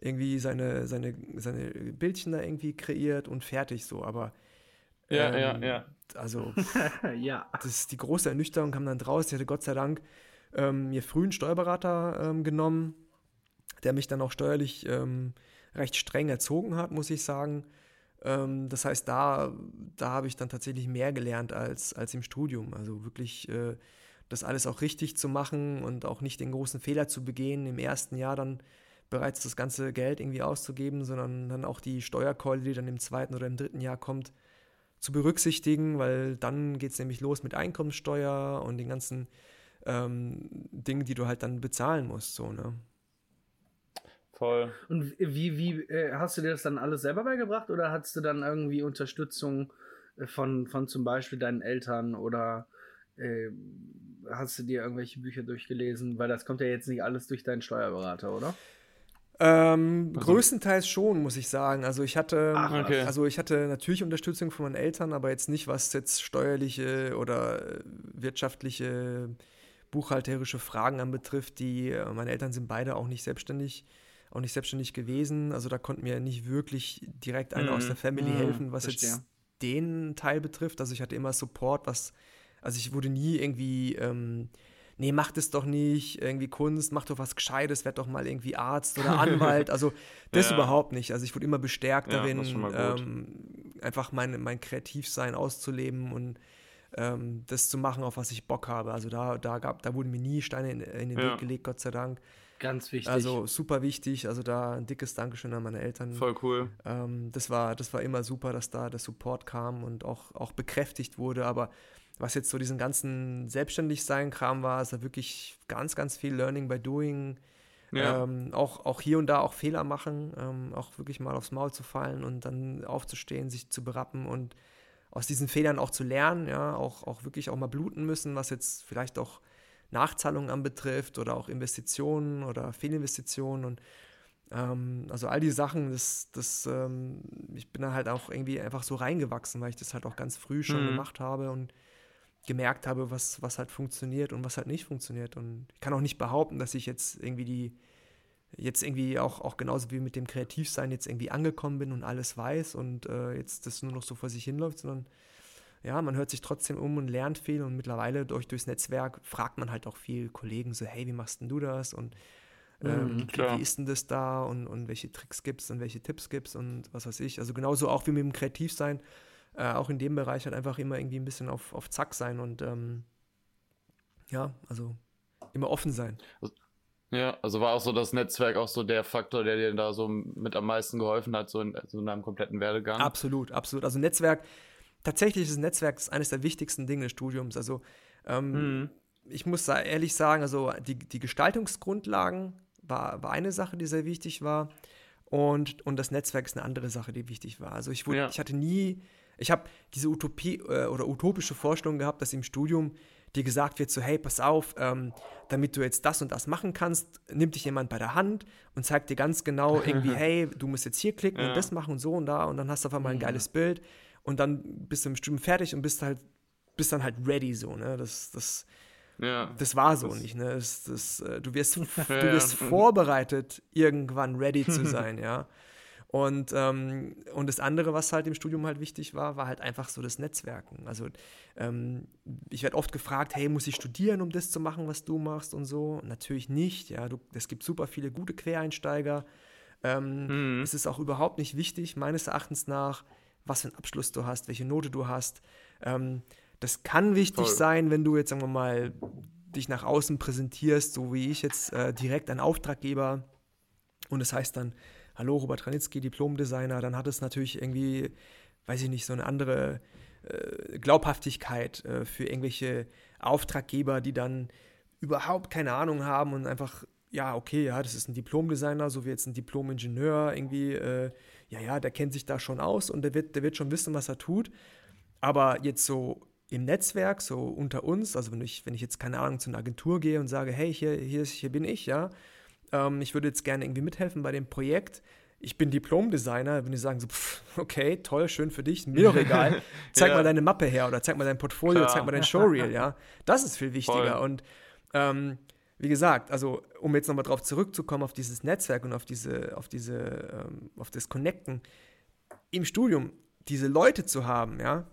irgendwie seine, seine, seine Bildchen da irgendwie kreiert und fertig so, aber ja, ähm, ja, ja. Also, ja. Das, die große Ernüchterung kam dann draus. Ich hatte Gott sei Dank ähm, mir früh einen Steuerberater ähm, genommen, der mich dann auch steuerlich ähm, recht streng erzogen hat, muss ich sagen. Ähm, das heißt, da, da habe ich dann tatsächlich mehr gelernt als, als im Studium. Also wirklich äh, das alles auch richtig zu machen und auch nicht den großen Fehler zu begehen, im ersten Jahr dann bereits das ganze Geld irgendwie auszugeben, sondern dann auch die Steuerkeule, die dann im zweiten oder im dritten Jahr kommt, zu berücksichtigen, weil dann geht es nämlich los mit Einkommenssteuer und den ganzen ähm, Dingen, die du halt dann bezahlen musst, so, ne? Voll. Und wie, wie äh, hast du dir das dann alles selber beigebracht oder hattest du dann irgendwie Unterstützung äh, von, von zum Beispiel deinen Eltern oder äh, hast du dir irgendwelche Bücher durchgelesen? Weil das kommt ja jetzt nicht alles durch deinen Steuerberater, oder? Ähm, also. Größtenteils schon, muss ich sagen. Also ich hatte, Ach, okay. also ich hatte natürlich Unterstützung von meinen Eltern, aber jetzt nicht, was jetzt steuerliche oder wirtschaftliche buchhalterische Fragen anbetrifft, die äh, meine Eltern sind beide auch nicht selbstständig, auch nicht selbstständig gewesen. Also da konnten mir nicht wirklich direkt einer mhm. aus der Family mhm. helfen, was Verstehe. jetzt den Teil betrifft. Also ich hatte immer Support, was, also ich wurde nie irgendwie, ähm, nee, mach das doch nicht, irgendwie Kunst, mach doch was Gescheites, werd doch mal irgendwie Arzt oder Anwalt. Also das ja. überhaupt nicht. Also ich wurde immer bestärkt ja, darin, ähm, einfach mein, mein Kreativsein auszuleben und ähm, das zu machen, auf was ich Bock habe. Also da, da, gab, da wurden mir nie Steine in, in den ja. Weg gelegt, Gott sei Dank. Ganz wichtig. Also super wichtig. Also da ein dickes Dankeschön an meine Eltern. Voll cool. Ähm, das, war, das war immer super, dass da der Support kam und auch, auch bekräftigt wurde. Aber was jetzt so diesen ganzen Selbstständigsein-Kram war, ist da wirklich ganz, ganz viel Learning by Doing. Ja. Ähm, auch, auch hier und da auch Fehler machen, ähm, auch wirklich mal aufs Maul zu fallen und dann aufzustehen, sich zu berappen und aus diesen Fehlern auch zu lernen, ja, auch, auch wirklich auch mal bluten müssen, was jetzt vielleicht auch Nachzahlungen anbetrifft oder auch Investitionen oder Fehlinvestitionen und ähm, also all die Sachen, das, das, ähm, ich bin da halt auch irgendwie einfach so reingewachsen, weil ich das halt auch ganz früh schon mhm. gemacht habe und gemerkt habe, was, was halt funktioniert und was halt nicht funktioniert. Und ich kann auch nicht behaupten, dass ich jetzt irgendwie die, jetzt irgendwie auch, auch genauso wie mit dem Kreativsein jetzt irgendwie angekommen bin und alles weiß und äh, jetzt das nur noch so vor sich hinläuft, sondern ja, man hört sich trotzdem um und lernt viel und mittlerweile durch, durchs Netzwerk fragt man halt auch viel Kollegen so, hey, wie machst denn du das und ähm, mhm, wie ist denn das da und, und welche Tricks gibt es und welche Tipps gibt es und was weiß ich. Also genauso auch wie mit dem Kreativsein, äh, auch in dem Bereich halt einfach immer irgendwie ein bisschen auf, auf Zack sein und ähm, ja, also immer offen sein. Ja, also war auch so das Netzwerk auch so der Faktor, der dir da so mit am meisten geholfen hat, so in, so in deinem kompletten Werdegang. Absolut, absolut. Also Netzwerk, tatsächlich ist das Netzwerk eines der wichtigsten Dinge des Studiums. Also ähm, mhm. ich muss ehrlich sagen, also die, die Gestaltungsgrundlagen war, war eine Sache, die sehr wichtig war. Und, und das Netzwerk ist eine andere Sache, die wichtig war. Also ich, wurde, ja. ich hatte nie, ich habe diese Utopie äh, oder utopische Vorstellung gehabt, dass im Studium dir gesagt wird, so hey, pass auf, ähm, damit du jetzt das und das machen kannst, nimmt dich jemand bei der Hand und zeigt dir ganz genau irgendwie, hey, du musst jetzt hier klicken ja. und das machen und so und da und dann hast du auf einmal ein geiles Bild und dann bist du im Studium fertig und bist halt, bist dann halt ready so, ne? Das, das, ja, das war so das nicht, ne? Das, das, äh, du wirst, du wirst vorbereitet, irgendwann ready zu sein, ja. Und, ähm, und das andere, was halt im Studium halt wichtig war, war halt einfach so das Netzwerken. Also ähm, ich werde oft gefragt, hey, muss ich studieren, um das zu machen, was du machst und so? Natürlich nicht, ja. Du, es gibt super viele gute Quereinsteiger. Ähm, mhm. Es ist auch überhaupt nicht wichtig, meines Erachtens nach, was für einen Abschluss du hast, welche Note du hast. Ähm, das kann wichtig Voll. sein, wenn du jetzt, sagen wir mal, dich nach außen präsentierst, so wie ich jetzt äh, direkt ein Auftraggeber. Und das heißt dann, hallo, Robert Ranitzky, Diplomdesigner, dann hat es natürlich irgendwie, weiß ich nicht, so eine andere äh, Glaubhaftigkeit äh, für irgendwelche Auftraggeber, die dann überhaupt keine Ahnung haben und einfach, ja, okay, ja, das ist ein Diplomdesigner, so wie jetzt ein Diplomingenieur, irgendwie, äh, ja, ja, der kennt sich da schon aus und der wird, der wird schon wissen, was er tut. Aber jetzt so im Netzwerk, so unter uns, also wenn ich, wenn ich jetzt, keine Ahnung, zu einer Agentur gehe und sage, hey, hier, hier, hier bin ich, ja, ähm, ich würde jetzt gerne irgendwie mithelfen bei dem Projekt. Ich bin Diplom-Designer, wenn die sagen so, pff, okay, toll, schön für dich, mir doch egal. Zeig ja. mal deine Mappe her oder zeig mal dein Portfolio, Klar. zeig mal dein Showreel, ja. Das ist viel wichtiger. Voll. Und ähm, wie gesagt, also um jetzt nochmal drauf zurückzukommen, auf dieses Netzwerk und auf diese, auf diese, ähm, auf das Connecten im Studium, diese Leute zu haben, ja,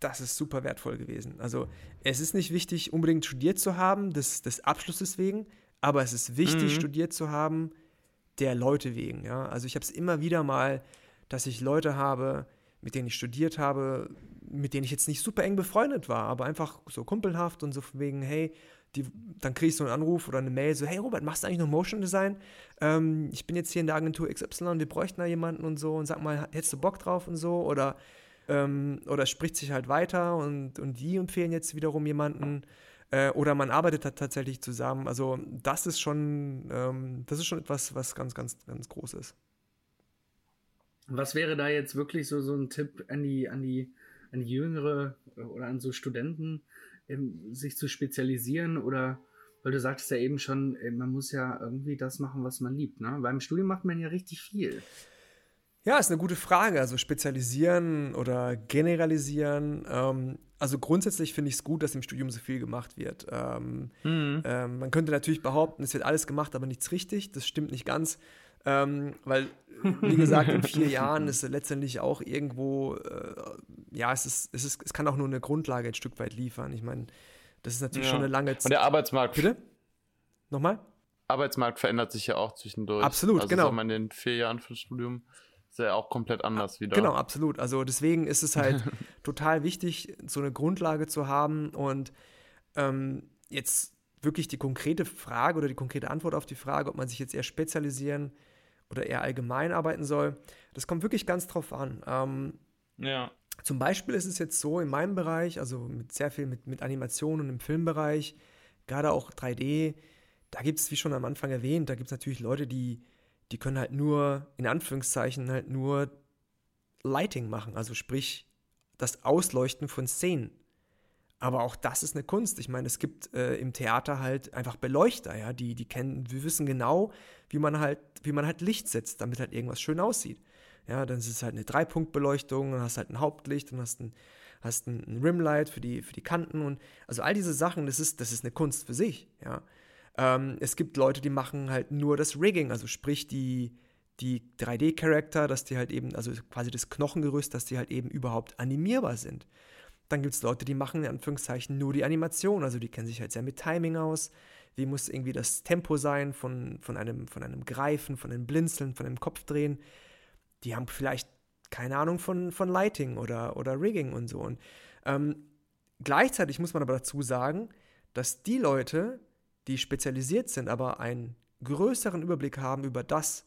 das ist super wertvoll gewesen. Also es ist nicht wichtig, unbedingt studiert zu haben, des, des Abschlusses wegen, aber es ist wichtig, mhm. studiert zu haben, der Leute wegen. Ja? Also ich habe es immer wieder mal, dass ich Leute habe, mit denen ich studiert habe, mit denen ich jetzt nicht super eng befreundet war, aber einfach so kumpelhaft und so wegen, hey, die, dann kriege ich so einen Anruf oder eine Mail, so, hey Robert, machst du eigentlich noch Motion Design? Ähm, ich bin jetzt hier in der Agentur XY, wir bräuchten da jemanden und so und sag mal, hättest du Bock drauf und so oder, ähm, oder spricht sich halt weiter und, und die empfehlen jetzt wiederum jemanden äh, oder man arbeitet da tatsächlich zusammen. Also das ist schon, ähm, das ist schon etwas, was ganz, ganz, ganz groß ist. Was wäre da jetzt wirklich so, so ein Tipp an die, an die, an die Jüngere oder an so Studenten, ähm, sich zu spezialisieren oder weil du sagtest ja eben schon, man muss ja irgendwie das machen, was man liebt. Ne? Beim Studium macht man ja richtig viel. Ja, ist eine gute Frage. Also spezialisieren oder generalisieren. Ähm, also grundsätzlich finde ich es gut, dass im Studium so viel gemacht wird. Ähm, mhm. ähm, man könnte natürlich behaupten, es wird alles gemacht, aber nichts richtig. Das stimmt nicht ganz. Ähm, weil, wie gesagt, in vier Jahren ist letztendlich auch irgendwo, äh, ja, es, ist, es, ist, es kann auch nur eine Grundlage ein Stück weit liefern. Ich meine, das ist natürlich ja. schon eine lange Zeit. Und der Arbeitsmarkt. Bitte? Nochmal? Arbeitsmarkt verändert sich ja auch zwischendurch. Absolut, also genau. Also in den vier Jahren fürs Studium ist ja auch komplett anders wieder. Genau, absolut. Also deswegen ist es halt total wichtig, so eine Grundlage zu haben und ähm, jetzt wirklich die konkrete Frage oder die konkrete Antwort auf die Frage, ob man sich jetzt eher spezialisieren oder eher allgemein arbeiten soll, das kommt wirklich ganz drauf an. Ähm, ja. Zum Beispiel ist es jetzt so in meinem Bereich, also mit sehr viel mit, mit Animationen im Filmbereich, gerade auch 3D, da gibt es, wie schon am Anfang erwähnt, da gibt es natürlich Leute, die die können halt nur, in Anführungszeichen, halt nur Lighting machen, also sprich das Ausleuchten von Szenen. Aber auch das ist eine Kunst. Ich meine, es gibt äh, im Theater halt einfach Beleuchter, ja, die, die kennen, wir wissen genau, wie man halt, wie man halt Licht setzt, damit halt irgendwas schön aussieht. Ja, dann ist es halt eine Dreipunktbeleuchtung, dann hast halt ein Hauptlicht, dann hast ein, hast ein, ein Rimlight für die, für die Kanten und also all diese Sachen, das ist, das ist eine Kunst für sich, ja. Ähm, es gibt Leute, die machen halt nur das Rigging, also sprich die, die 3D-Charakter, dass die halt eben, also quasi das Knochengerüst, dass die halt eben überhaupt animierbar sind. Dann gibt es Leute, die machen in Anführungszeichen nur die Animation, also die kennen sich halt sehr mit Timing aus. Wie muss irgendwie das Tempo sein von, von, einem, von einem Greifen, von einem Blinzeln, von einem Kopfdrehen. Die haben vielleicht keine Ahnung von, von Lighting oder, oder Rigging und so. Und ähm, gleichzeitig muss man aber dazu sagen, dass die Leute, die spezialisiert sind, aber einen größeren Überblick haben über das,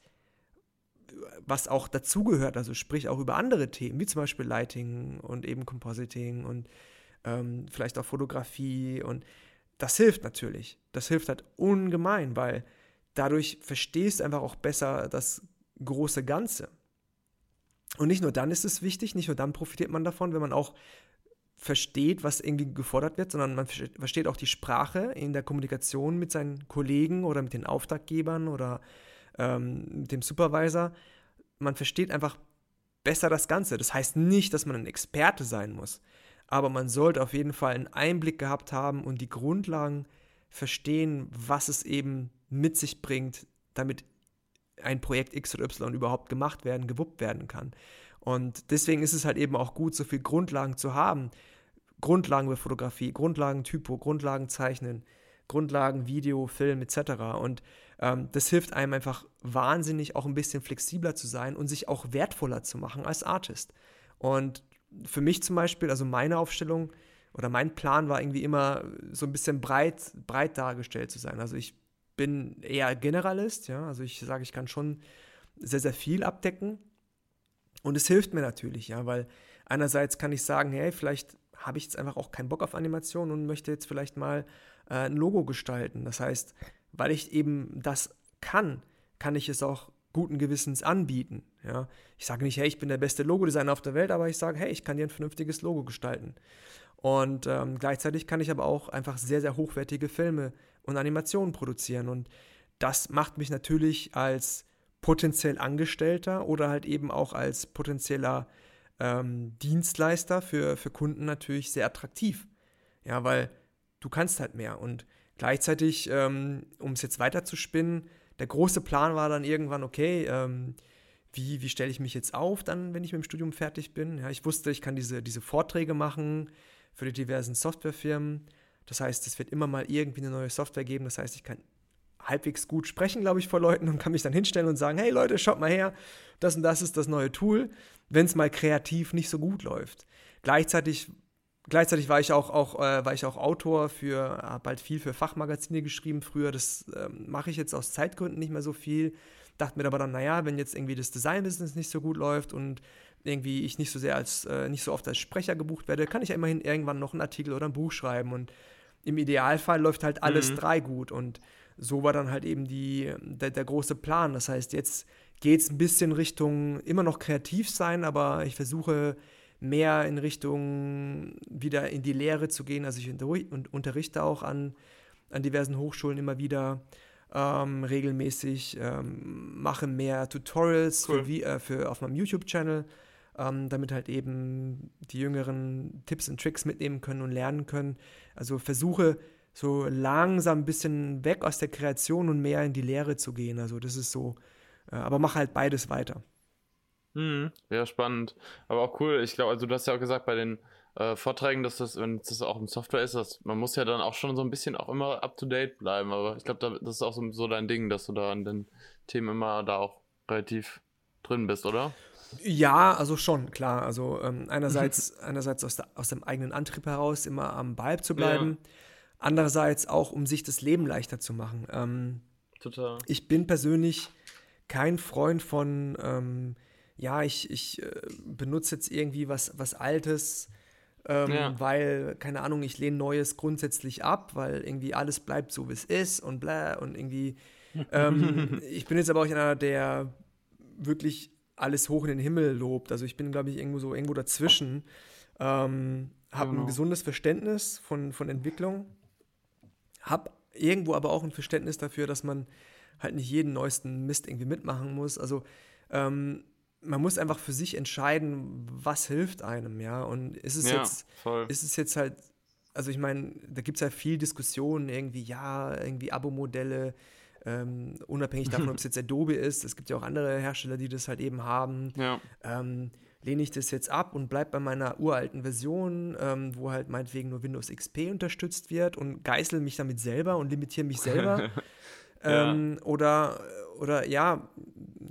was auch dazugehört, also sprich auch über andere Themen, wie zum Beispiel Lighting und eben Compositing und ähm, vielleicht auch Fotografie und das hilft natürlich. Das hilft halt ungemein, weil dadurch verstehst du einfach auch besser das große Ganze. Und nicht nur dann ist es wichtig, nicht nur dann profitiert man davon, wenn man auch versteht, was irgendwie gefordert wird, sondern man versteht auch die Sprache in der Kommunikation mit seinen Kollegen oder mit den Auftraggebern oder ähm, dem Supervisor. Man versteht einfach besser das Ganze. Das heißt nicht, dass man ein Experte sein muss, aber man sollte auf jeden Fall einen Einblick gehabt haben und die Grundlagen verstehen, was es eben mit sich bringt, damit ein Projekt X oder Y überhaupt gemacht werden, gewuppt werden kann. Und deswegen ist es halt eben auch gut, so viel Grundlagen zu haben. Grundlagen über Fotografie, Grundlagen Typo, Grundlagen Zeichnen, Grundlagen Video, Film etc. Und das hilft einem einfach wahnsinnig auch ein bisschen flexibler zu sein und sich auch wertvoller zu machen als Artist. Und für mich zum Beispiel, also meine Aufstellung oder mein Plan war irgendwie immer so ein bisschen breit, breit dargestellt zu sein. Also ich bin eher Generalist, ja, also ich sage, ich kann schon sehr, sehr viel abdecken. Und es hilft mir natürlich, ja, weil einerseits kann ich sagen, hey, vielleicht habe ich jetzt einfach auch keinen Bock auf Animation und möchte jetzt vielleicht mal äh, ein Logo gestalten. Das heißt, weil ich eben das kann, kann ich es auch guten Gewissens anbieten. Ja? Ich sage nicht, hey, ich bin der beste Logodesigner auf der Welt, aber ich sage, hey, ich kann dir ein vernünftiges Logo gestalten. Und ähm, gleichzeitig kann ich aber auch einfach sehr, sehr hochwertige Filme und Animationen produzieren. Und das macht mich natürlich als potenziell Angestellter oder halt eben auch als potenzieller ähm, Dienstleister für, für Kunden natürlich sehr attraktiv. Ja, weil du kannst halt mehr. Und gleichzeitig, ähm, um es jetzt weiter zu spinnen, der große Plan war dann irgendwann, okay, ähm, wie, wie stelle ich mich jetzt auf, dann, wenn ich mit dem Studium fertig bin? Ja, ich wusste, ich kann diese, diese Vorträge machen für die diversen Softwarefirmen. Das heißt, es wird immer mal irgendwie eine neue Software geben. Das heißt, ich kann halbwegs gut sprechen, glaube ich, vor Leuten und kann mich dann hinstellen und sagen, hey Leute, schaut mal her, das und das ist das neue Tool, wenn es mal kreativ nicht so gut läuft. Gleichzeitig, gleichzeitig war ich auch, auch, äh, war ich auch Autor für, habe bald viel für Fachmagazine geschrieben früher, das äh, mache ich jetzt aus Zeitgründen nicht mehr so viel. Dachte mir aber dann, naja, wenn jetzt irgendwie das Design-Business nicht so gut läuft und irgendwie ich nicht so sehr als, äh, nicht so oft als Sprecher gebucht werde, kann ich ja immerhin irgendwann noch einen Artikel oder ein Buch schreiben und im Idealfall läuft halt alles mhm. drei gut und so war dann halt eben die, der, der große Plan. Das heißt, jetzt geht es ein bisschen Richtung immer noch kreativ sein, aber ich versuche mehr in Richtung wieder in die Lehre zu gehen. Also ich unterrichte auch an, an diversen Hochschulen immer wieder ähm, regelmäßig, ähm, mache mehr Tutorials cool. für, äh, für, auf meinem YouTube-Channel, ähm, damit halt eben die Jüngeren Tipps und Tricks mitnehmen können und lernen können. Also versuche so langsam ein bisschen weg aus der Kreation und mehr in die Lehre zu gehen. Also das ist so, äh, aber mach halt beides weiter. Mhm. Ja, spannend. Aber auch cool. Ich glaube, also du hast ja auch gesagt bei den äh, Vorträgen, dass das, wenn das auch im Software ist, dass man muss ja dann auch schon so ein bisschen auch immer up to date bleiben. Aber ich glaube, das ist auch so, so dein Ding, dass du da an den Themen immer da auch relativ drin bist, oder? Ja, also schon, klar. Also ähm, einerseits, einerseits aus, der, aus dem eigenen Antrieb heraus immer am Ball zu bleiben. Ja Andererseits auch, um sich das Leben leichter zu machen. Ähm, Total. Ich bin persönlich kein Freund von, ähm, ja, ich, ich äh, benutze jetzt irgendwie was, was Altes, ähm, ja. weil, keine Ahnung, ich lehne Neues grundsätzlich ab, weil irgendwie alles bleibt so, wie es ist und bla und irgendwie. Ähm, ich bin jetzt aber auch einer, der wirklich alles hoch in den Himmel lobt. Also ich bin, glaube ich, irgendwo so irgendwo dazwischen. Ähm, habe genau. ein gesundes Verständnis von, von Entwicklung habe irgendwo aber auch ein Verständnis dafür, dass man halt nicht jeden neuesten Mist irgendwie mitmachen muss. Also ähm, man muss einfach für sich entscheiden, was hilft einem, ja. Und ist es ja, jetzt, voll. ist es jetzt halt, also ich meine, da gibt es ja viel Diskussionen, irgendwie, ja, irgendwie Abo-Modelle, ähm, unabhängig davon, ob es jetzt Adobe ist. Es gibt ja auch andere Hersteller, die das halt eben haben. Ja. Ähm, lehne ich das jetzt ab und bleibe bei meiner uralten Version, ähm, wo halt meinetwegen nur Windows XP unterstützt wird und geißel mich damit selber und limitiere mich selber. ja. ähm, oder, oder ja,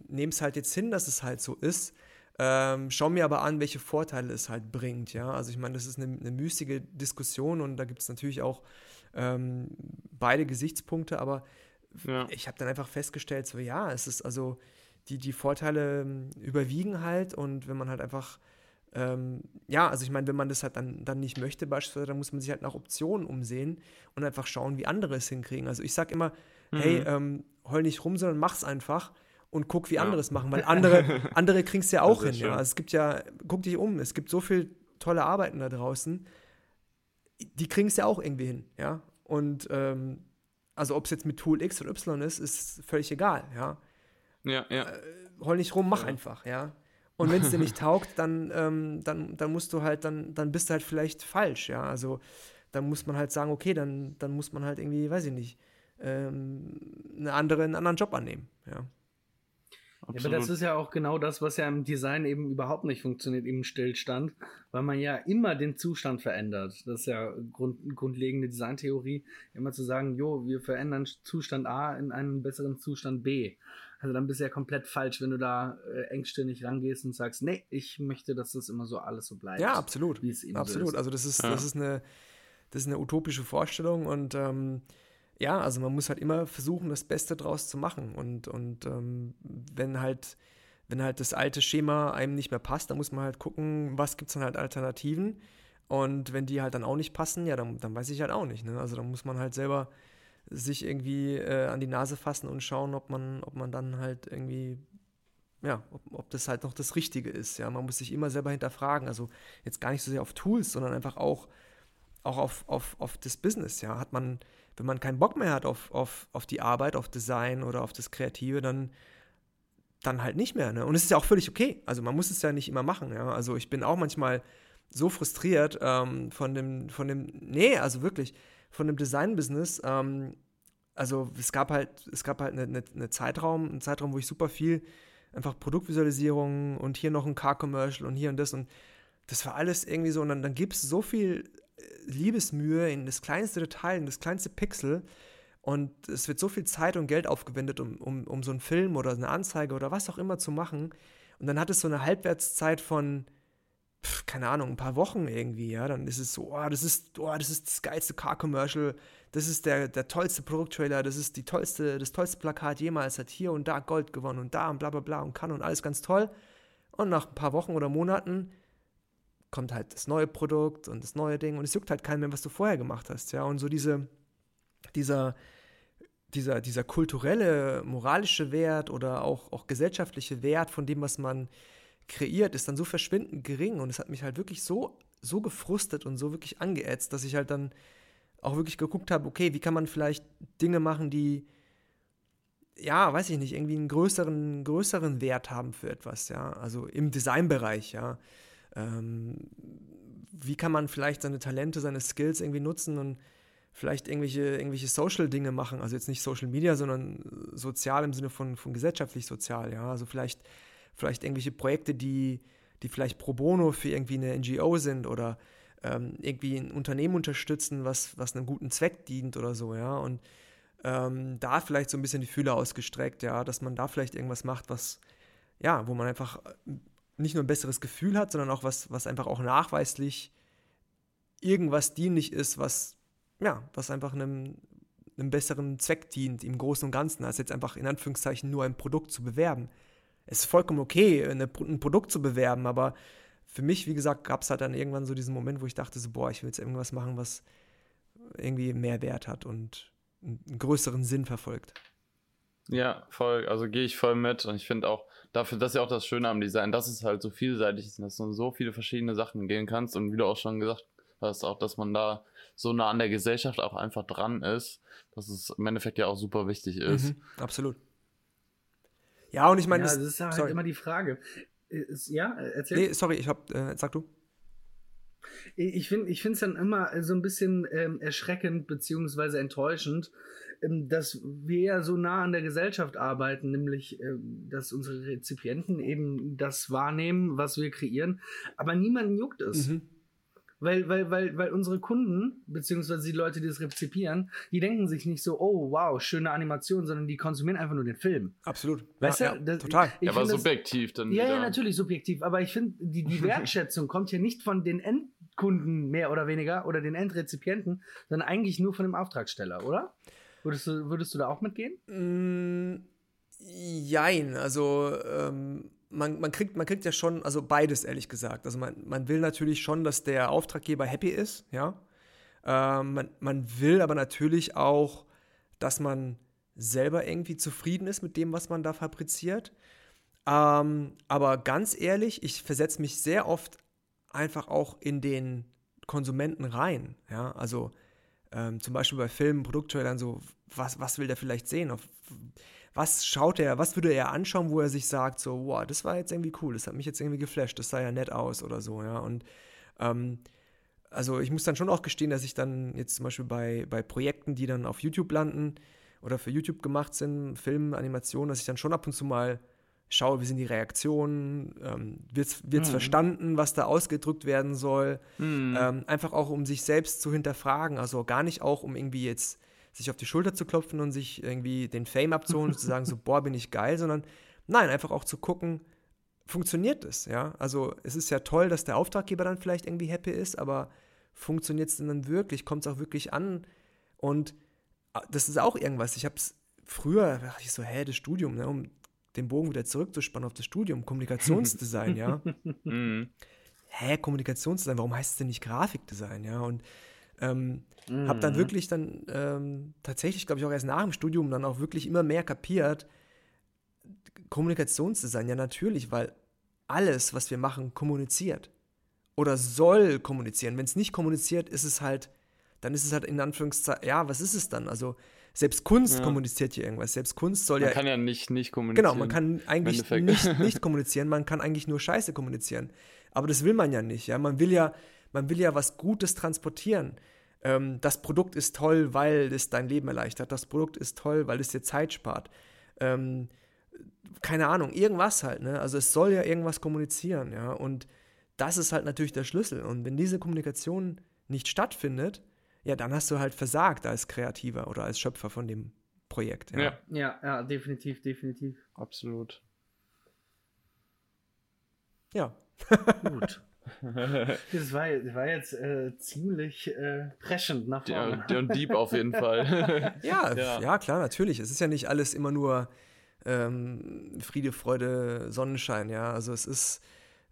nehme es halt jetzt hin, dass es halt so ist. Ähm, schau mir aber an, welche Vorteile es halt bringt. Ja, also ich meine, das ist eine, eine müßige Diskussion und da gibt es natürlich auch ähm, beide Gesichtspunkte, aber ja. ich habe dann einfach festgestellt, so ja, es ist also die, die Vorteile ähm, überwiegen halt und wenn man halt einfach, ähm, ja, also ich meine, wenn man das halt dann, dann nicht möchte beispielsweise, dann muss man sich halt nach Optionen umsehen und einfach schauen, wie andere es hinkriegen. Also ich sage immer, mhm. hey, ähm, heul nicht rum, sondern mach's einfach und guck, wie ja. andere es machen, weil andere, andere kriegen es ja auch hin. Ja. Also es gibt ja, guck dich um, es gibt so viel tolle Arbeiten da draußen, die kriegen es ja auch irgendwie hin, ja. Und ähm, also ob es jetzt mit Tool X oder Y ist, ist völlig egal, ja. Ja, ja. Äh, heul nicht rum, mach ja. einfach, ja. Und wenn es dir nicht taugt, dann, ähm, dann, dann musst du halt, dann, dann bist du halt vielleicht falsch, ja. Also dann muss man halt sagen, okay, dann, dann muss man halt irgendwie, weiß ich nicht, ähm, eine andere, einen anderen Job annehmen, ja. Ja, aber das ist ja auch genau das, was ja im Design eben überhaupt nicht funktioniert, im Stillstand, weil man ja immer den Zustand verändert. Das ist ja Grund, grundlegende Designtheorie, immer zu sagen, jo, wir verändern Zustand A in einen besseren Zustand B. Also dann bist du ja komplett falsch, wenn du da äh, engstirnig rangehst und sagst, nee, ich möchte, dass das immer so alles so bleibt. Ja, absolut. Wie es eben absolut. So ist. Also das ist, ja. das ist eine, das ist eine utopische Vorstellung und ähm, ja, also man muss halt immer versuchen, das Beste draus zu machen. Und, und ähm, wenn halt, wenn halt das alte Schema einem nicht mehr passt, dann muss man halt gucken, was gibt es dann halt Alternativen. Und wenn die halt dann auch nicht passen, ja, dann, dann weiß ich halt auch nicht. Ne? Also dann muss man halt selber sich irgendwie äh, an die Nase fassen und schauen, ob man, ob man dann halt irgendwie, ja, ob, ob das halt noch das Richtige ist. Ja, man muss sich immer selber hinterfragen. Also jetzt gar nicht so sehr auf Tools, sondern einfach auch, auch auf, auf, auf das Business. Ja, hat man, wenn man keinen Bock mehr hat auf, auf, auf die Arbeit, auf Design oder auf das Kreative, dann, dann halt nicht mehr. Ne? Und es ist ja auch völlig okay. Also man muss es ja nicht immer machen. Ja? Also ich bin auch manchmal so frustriert ähm, von dem, von dem, nee, also wirklich, von dem Design-Business. Ähm, also es gab halt, es gab halt eine, eine, eine Zeitraum, einen Zeitraum, wo ich super viel einfach Produktvisualisierung und hier noch ein Car-Commercial und hier und das und das war alles irgendwie so und dann, dann gibt es so viel Liebesmühe in das kleinste Detail, in das kleinste Pixel. Und es wird so viel Zeit und Geld aufgewendet, um, um, um so einen Film oder eine Anzeige oder was auch immer zu machen. Und dann hat es so eine Halbwertszeit von, pf, keine Ahnung, ein paar Wochen irgendwie, ja. Dann ist es so, oh, das ist, oh, das ist das geilste Car-Commercial, das ist der, der tollste Produkttrailer, das ist die tollste, das tollste Plakat jemals, hat hier und da Gold gewonnen und da und bla bla bla und kann und alles ganz toll. Und nach ein paar Wochen oder Monaten kommt halt das neue Produkt und das neue Ding und es juckt halt keinen mehr, was du vorher gemacht hast, ja. Und so diese, dieser, dieser, dieser kulturelle, moralische Wert oder auch, auch gesellschaftliche Wert von dem, was man kreiert, ist dann so verschwindend gering und es hat mich halt wirklich so, so gefrustet und so wirklich angeätzt, dass ich halt dann auch wirklich geguckt habe, okay, wie kann man vielleicht Dinge machen, die, ja, weiß ich nicht, irgendwie einen größeren, größeren Wert haben für etwas, ja, also im Designbereich, ja. Ähm, wie kann man vielleicht seine Talente, seine Skills irgendwie nutzen und vielleicht irgendwelche, irgendwelche Social-Dinge machen, also jetzt nicht Social Media, sondern sozial im Sinne von, von gesellschaftlich sozial, ja. Also vielleicht, vielleicht irgendwelche Projekte, die, die vielleicht pro bono für irgendwie eine NGO sind oder ähm, irgendwie ein Unternehmen unterstützen, was, was einem guten Zweck dient oder so, ja. Und ähm, da vielleicht so ein bisschen die Fühler ausgestreckt, ja, dass man da vielleicht irgendwas macht, was, ja, wo man einfach nicht nur ein besseres Gefühl hat, sondern auch was, was einfach auch nachweislich irgendwas dienlich ist, was, ja, was einfach einem, einem besseren Zweck dient im Großen und Ganzen, als jetzt einfach in Anführungszeichen nur ein Produkt zu bewerben. Es ist vollkommen okay, eine, ein Produkt zu bewerben, aber für mich, wie gesagt, gab es halt dann irgendwann so diesen Moment, wo ich dachte, so, boah, ich will jetzt irgendwas machen, was irgendwie mehr Wert hat und einen größeren Sinn verfolgt. Ja, voll, also gehe ich voll mit und ich finde auch, dafür, das ist ja auch das Schöne am Design, dass es halt so vielseitig ist, dass du so viele verschiedene Sachen gehen kannst und wie du auch schon gesagt hast, auch, dass man da so nah an der Gesellschaft auch einfach dran ist, dass es im Endeffekt ja auch super wichtig ist. Mhm, absolut. Ja, und ich meine, ja, das, ist ja halt sorry. immer die Frage. Ist, ja, erzähl. Nee, sorry, ich hab, äh, sag du. Ich finde es dann immer so ein bisschen ähm, erschreckend beziehungsweise enttäuschend, ähm, dass wir ja so nah an der Gesellschaft arbeiten, nämlich ähm, dass unsere Rezipienten eben das wahrnehmen, was wir kreieren, aber niemanden juckt es. Mhm. Weil, weil, weil, weil unsere Kunden, beziehungsweise die Leute, die es rezipieren, die denken sich nicht so, oh wow, schöne Animation, sondern die konsumieren einfach nur den Film. Absolut. Weißt ja, du? Das, total. Ich, ich ja, aber subjektiv dann. Ja, wieder. ja, natürlich subjektiv. Aber ich finde, die, die Wertschätzung kommt ja nicht von den Endkunden mehr oder weniger oder den Endrezipienten, sondern eigentlich nur von dem Auftragsteller, oder? Würdest du, würdest du da auch mitgehen? Mm, jein, also ähm, man, man, kriegt, man kriegt ja schon, also beides ehrlich gesagt. Also man, man will natürlich schon, dass der Auftraggeber happy ist, ja. Ähm, man, man will aber natürlich auch, dass man selber irgendwie zufrieden ist mit dem, was man da fabriziert. Ähm, aber ganz ehrlich, ich versetze mich sehr oft einfach auch in den Konsumenten rein. Ja, also ähm, zum Beispiel bei Filmen, Produkttrailern, so, was, was will der vielleicht sehen? Auf, was schaut er, was würde er anschauen, wo er sich sagt, so, wow, das war jetzt irgendwie cool, das hat mich jetzt irgendwie geflasht, das sah ja nett aus oder so, ja. Und ähm, also ich muss dann schon auch gestehen, dass ich dann jetzt zum Beispiel bei, bei Projekten, die dann auf YouTube landen oder für YouTube gemacht sind, Filmen, Animationen, dass ich dann schon ab und zu mal schaue, wie sind die Reaktionen, ähm, wird es mhm. verstanden, was da ausgedrückt werden soll. Mhm. Ähm, einfach auch, um sich selbst zu hinterfragen. Also gar nicht auch, um irgendwie jetzt sich auf die Schulter zu klopfen und sich irgendwie den Fame abzuholen und zu sagen, so, boah, bin ich geil, sondern nein, einfach auch zu gucken, funktioniert es, ja? Also es ist ja toll, dass der Auftraggeber dann vielleicht irgendwie happy ist, aber funktioniert es denn dann wirklich? Kommt es auch wirklich an? Und ah, das ist auch irgendwas. Ich habe es früher, dachte ich so, hä, das Studium, ne, um den Bogen wieder zurückzuspannen auf das Studium, Kommunikationsdesign, ja. Mhm. Hä, Kommunikationsdesign, warum heißt es denn nicht Grafikdesign, ja? Und ähm, mhm. habe dann wirklich dann ähm, tatsächlich, glaube ich, auch erst nach dem Studium dann auch wirklich immer mehr kapiert, Kommunikationsdesign, ja natürlich, weil alles, was wir machen, kommuniziert oder soll kommunizieren. Wenn es nicht kommuniziert, ist es halt, dann ist es halt in Anführungszeichen, ja, was ist es dann? Also selbst Kunst ja. kommuniziert hier irgendwas. Selbst Kunst soll man ja. Man kann ja nicht nicht kommunizieren. Genau, man kann eigentlich nicht, nicht kommunizieren, man kann eigentlich nur Scheiße kommunizieren. Aber das will man ja nicht, ja. Man will ja, man will ja was Gutes transportieren. Ähm, das Produkt ist toll, weil es dein Leben erleichtert. Das Produkt ist toll, weil es dir Zeit spart. Ähm, keine Ahnung, irgendwas halt, ne? Also es soll ja irgendwas kommunizieren, ja. Und das ist halt natürlich der Schlüssel. Und wenn diese Kommunikation nicht stattfindet, ja, dann hast du halt versagt als Kreativer oder als Schöpfer von dem Projekt. Ja, ja, ja, ja definitiv, definitiv. Absolut. Ja. Gut. Das war, war jetzt äh, ziemlich äh, preschend nach vorne. Der, und Dieb auf jeden Fall. ja, ja, ja. klar, natürlich. Es ist ja nicht alles immer nur ähm, Friede, Freude, Sonnenschein, ja. Also es ist,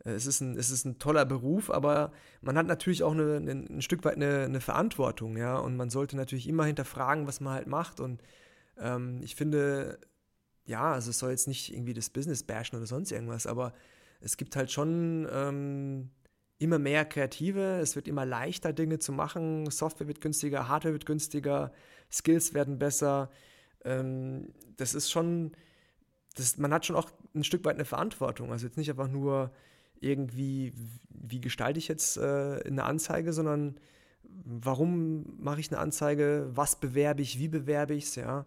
es ist, ein, es ist ein toller Beruf, aber man hat natürlich auch eine, eine, ein Stück weit eine, eine, Verantwortung, ja. Und man sollte natürlich immer hinterfragen, was man halt macht. Und ähm, ich finde, ja, also es soll jetzt nicht irgendwie das Business bashen oder sonst irgendwas, aber es gibt halt schon ähm, immer mehr Kreative, es wird immer leichter, Dinge zu machen, Software wird günstiger, Hardware wird günstiger, Skills werden besser. Ähm, das ist schon, das, man hat schon auch ein Stück weit eine Verantwortung. Also jetzt nicht einfach nur irgendwie, wie gestalte ich jetzt äh, eine Anzeige, sondern warum mache ich eine Anzeige, was bewerbe ich, wie bewerbe ich es, ja.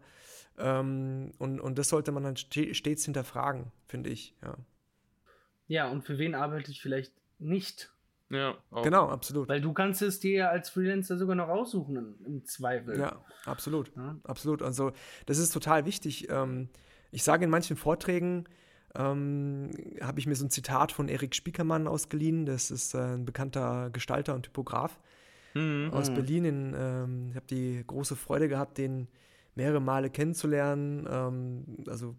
Ähm, und, und das sollte man dann stets hinterfragen, finde ich, ja. Ja, und für wen arbeite ich vielleicht nicht? Ja, auch. genau, absolut. Weil du kannst es dir ja als Freelancer sogar noch aussuchen im, im Zweifel. Ja, absolut, ja? absolut. Also das ist total wichtig. Ähm, ich sage in manchen Vorträgen, ähm, habe ich mir so ein Zitat von Erik Spiekermann ausgeliehen. Das ist äh, ein bekannter Gestalter und Typograf mhm. aus Berlin. In, ähm, ich habe die große Freude gehabt, den mehrere Male kennenzulernen. Ähm, also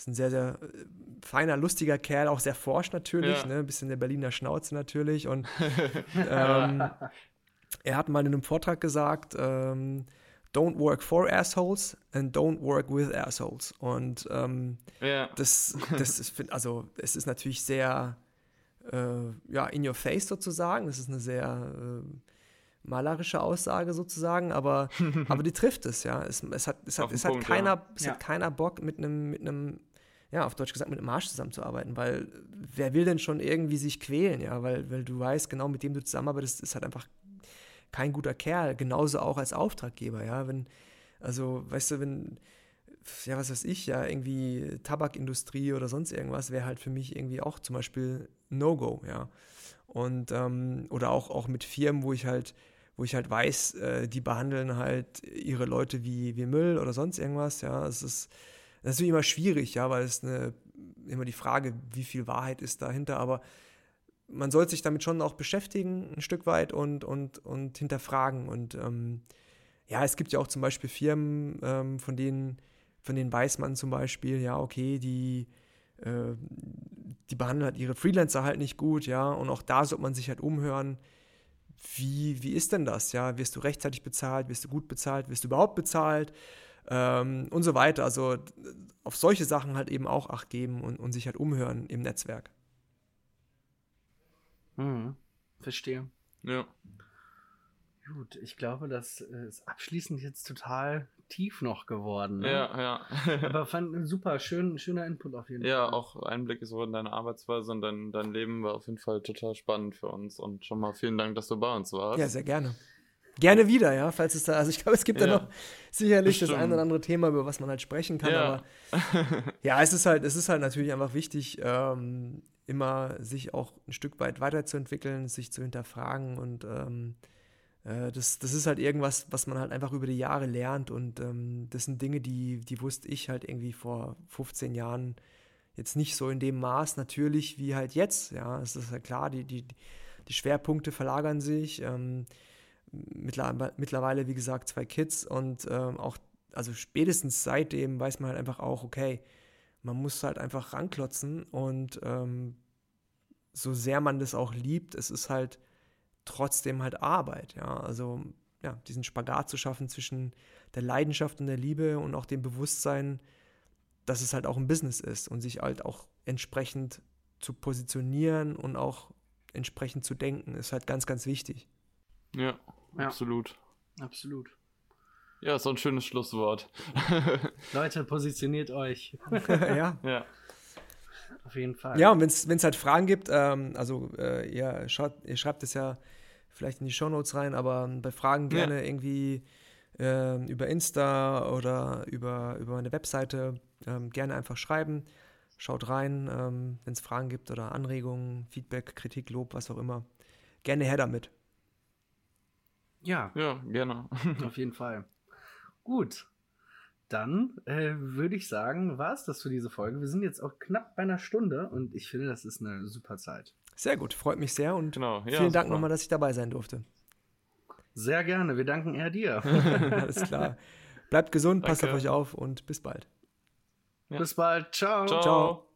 ist ein sehr, sehr äh, feiner, lustiger Kerl, auch sehr forsch natürlich, ja. ne? ein bisschen der Berliner Schnauze natürlich. Und ähm, er hat mal in einem Vortrag gesagt, ähm, don't work for assholes and don't work with assholes. Und ähm, ja. das, das ist, also es ist natürlich sehr äh, ja, in your face sozusagen. Das ist eine sehr äh, malerische Aussage sozusagen, aber, aber die trifft es, ja. Es, es hat, es hat, es hat Punkt, keiner, ja. es ja. hat keiner Bock mit einem, mit einem, ja, auf Deutsch gesagt, mit einem Arsch zusammenzuarbeiten, weil wer will denn schon irgendwie sich quälen, ja, weil, weil du weißt, genau mit dem du zusammenarbeitest, ist halt einfach kein guter Kerl, genauso auch als Auftraggeber, ja, wenn, also, weißt du, wenn, ja, was weiß ich, ja, irgendwie Tabakindustrie oder sonst irgendwas wäre halt für mich irgendwie auch zum Beispiel No-Go, ja. Und, ähm, oder auch, auch mit Firmen, wo ich halt, wo ich halt weiß, äh, die behandeln halt ihre Leute wie, wie Müll oder sonst irgendwas, ja. Es ist, das ist natürlich immer schwierig, ja, weil es eine, immer die Frage, wie viel Wahrheit ist dahinter, aber man sollte sich damit schon auch beschäftigen, ein Stück weit und, und, und hinterfragen. Und ähm, ja, es gibt ja auch zum Beispiel Firmen, ähm, von denen, von denen weiß man zum Beispiel, ja, okay, die, äh, die behandeln halt ihre Freelancer halt nicht gut, ja, und auch da sollte man sich halt umhören, wie, wie ist denn das, ja, wirst du rechtzeitig bezahlt, wirst du gut bezahlt, wirst du überhaupt bezahlt ähm, und so weiter. Also auf solche Sachen halt eben auch Acht geben und, und sich halt umhören im Netzwerk. Mhm. Verstehe. Ja. Gut, ich glaube, das ist abschließend jetzt total tief noch geworden. Ne? Ja, ja. Aber fand super, schön, schöner Input auf jeden ja, Fall. Ja, auch Einblicke so in deine Arbeitsweise und dein, dein Leben war auf jeden Fall total spannend für uns. Und schon mal vielen Dank, dass du bei uns warst. Ja, sehr gerne. Gerne wieder, ja, falls es da, also ich glaube, es gibt ja, da noch sicherlich bestimmt. das ein oder andere Thema, über was man halt sprechen kann, ja. aber ja, es ist halt, es ist halt natürlich einfach wichtig, ähm, immer sich auch ein Stück weit weiterzuentwickeln, sich zu hinterfragen und ähm, äh, das, das ist halt irgendwas, was man halt einfach über die Jahre lernt und ähm, das sind Dinge, die, die wusste ich halt irgendwie vor 15 Jahren jetzt nicht so in dem Maß natürlich wie halt jetzt. Ja, es ist ja klar, die, die, die Schwerpunkte verlagern sich. Ähm, mittlerweile, wie gesagt, zwei Kids und ähm, auch, also spätestens seitdem weiß man halt einfach auch, okay, man muss halt einfach ranklotzen und ähm, so sehr man das auch liebt, es ist halt trotzdem halt Arbeit, ja. Also ja, diesen Spagat zu schaffen zwischen der Leidenschaft und der Liebe und auch dem Bewusstsein, dass es halt auch ein Business ist und sich halt auch entsprechend zu positionieren und auch entsprechend zu denken, ist halt ganz, ganz wichtig. Ja, ja. absolut. Absolut. Ja, ist so ein schönes Schlusswort. Leute, positioniert euch. ja. Ja. Auf jeden Fall. Ja, und wenn es halt Fragen gibt, ähm, also äh, ihr, schaut, ihr schreibt es ja vielleicht in die Shownotes rein, aber bei Fragen gerne ja. irgendwie äh, über Insta oder über, über meine Webseite ähm, gerne einfach schreiben. Schaut rein, ähm, wenn es Fragen gibt oder Anregungen, Feedback, Kritik, Lob, was auch immer. Gerne her damit. Ja. Ja, gerne. Auf jeden Fall. Gut dann äh, würde ich sagen, war es das für diese Folge. Wir sind jetzt auch knapp bei einer Stunde und ich finde, das ist eine super Zeit. Sehr gut, freut mich sehr und genau. ja, vielen Dank nochmal, dass ich dabei sein durfte. Sehr gerne, wir danken eher dir. Alles klar. Bleibt gesund, Danke. passt auf euch auf und bis bald. Ja. Bis bald. Ciao. Ciao. Ciao.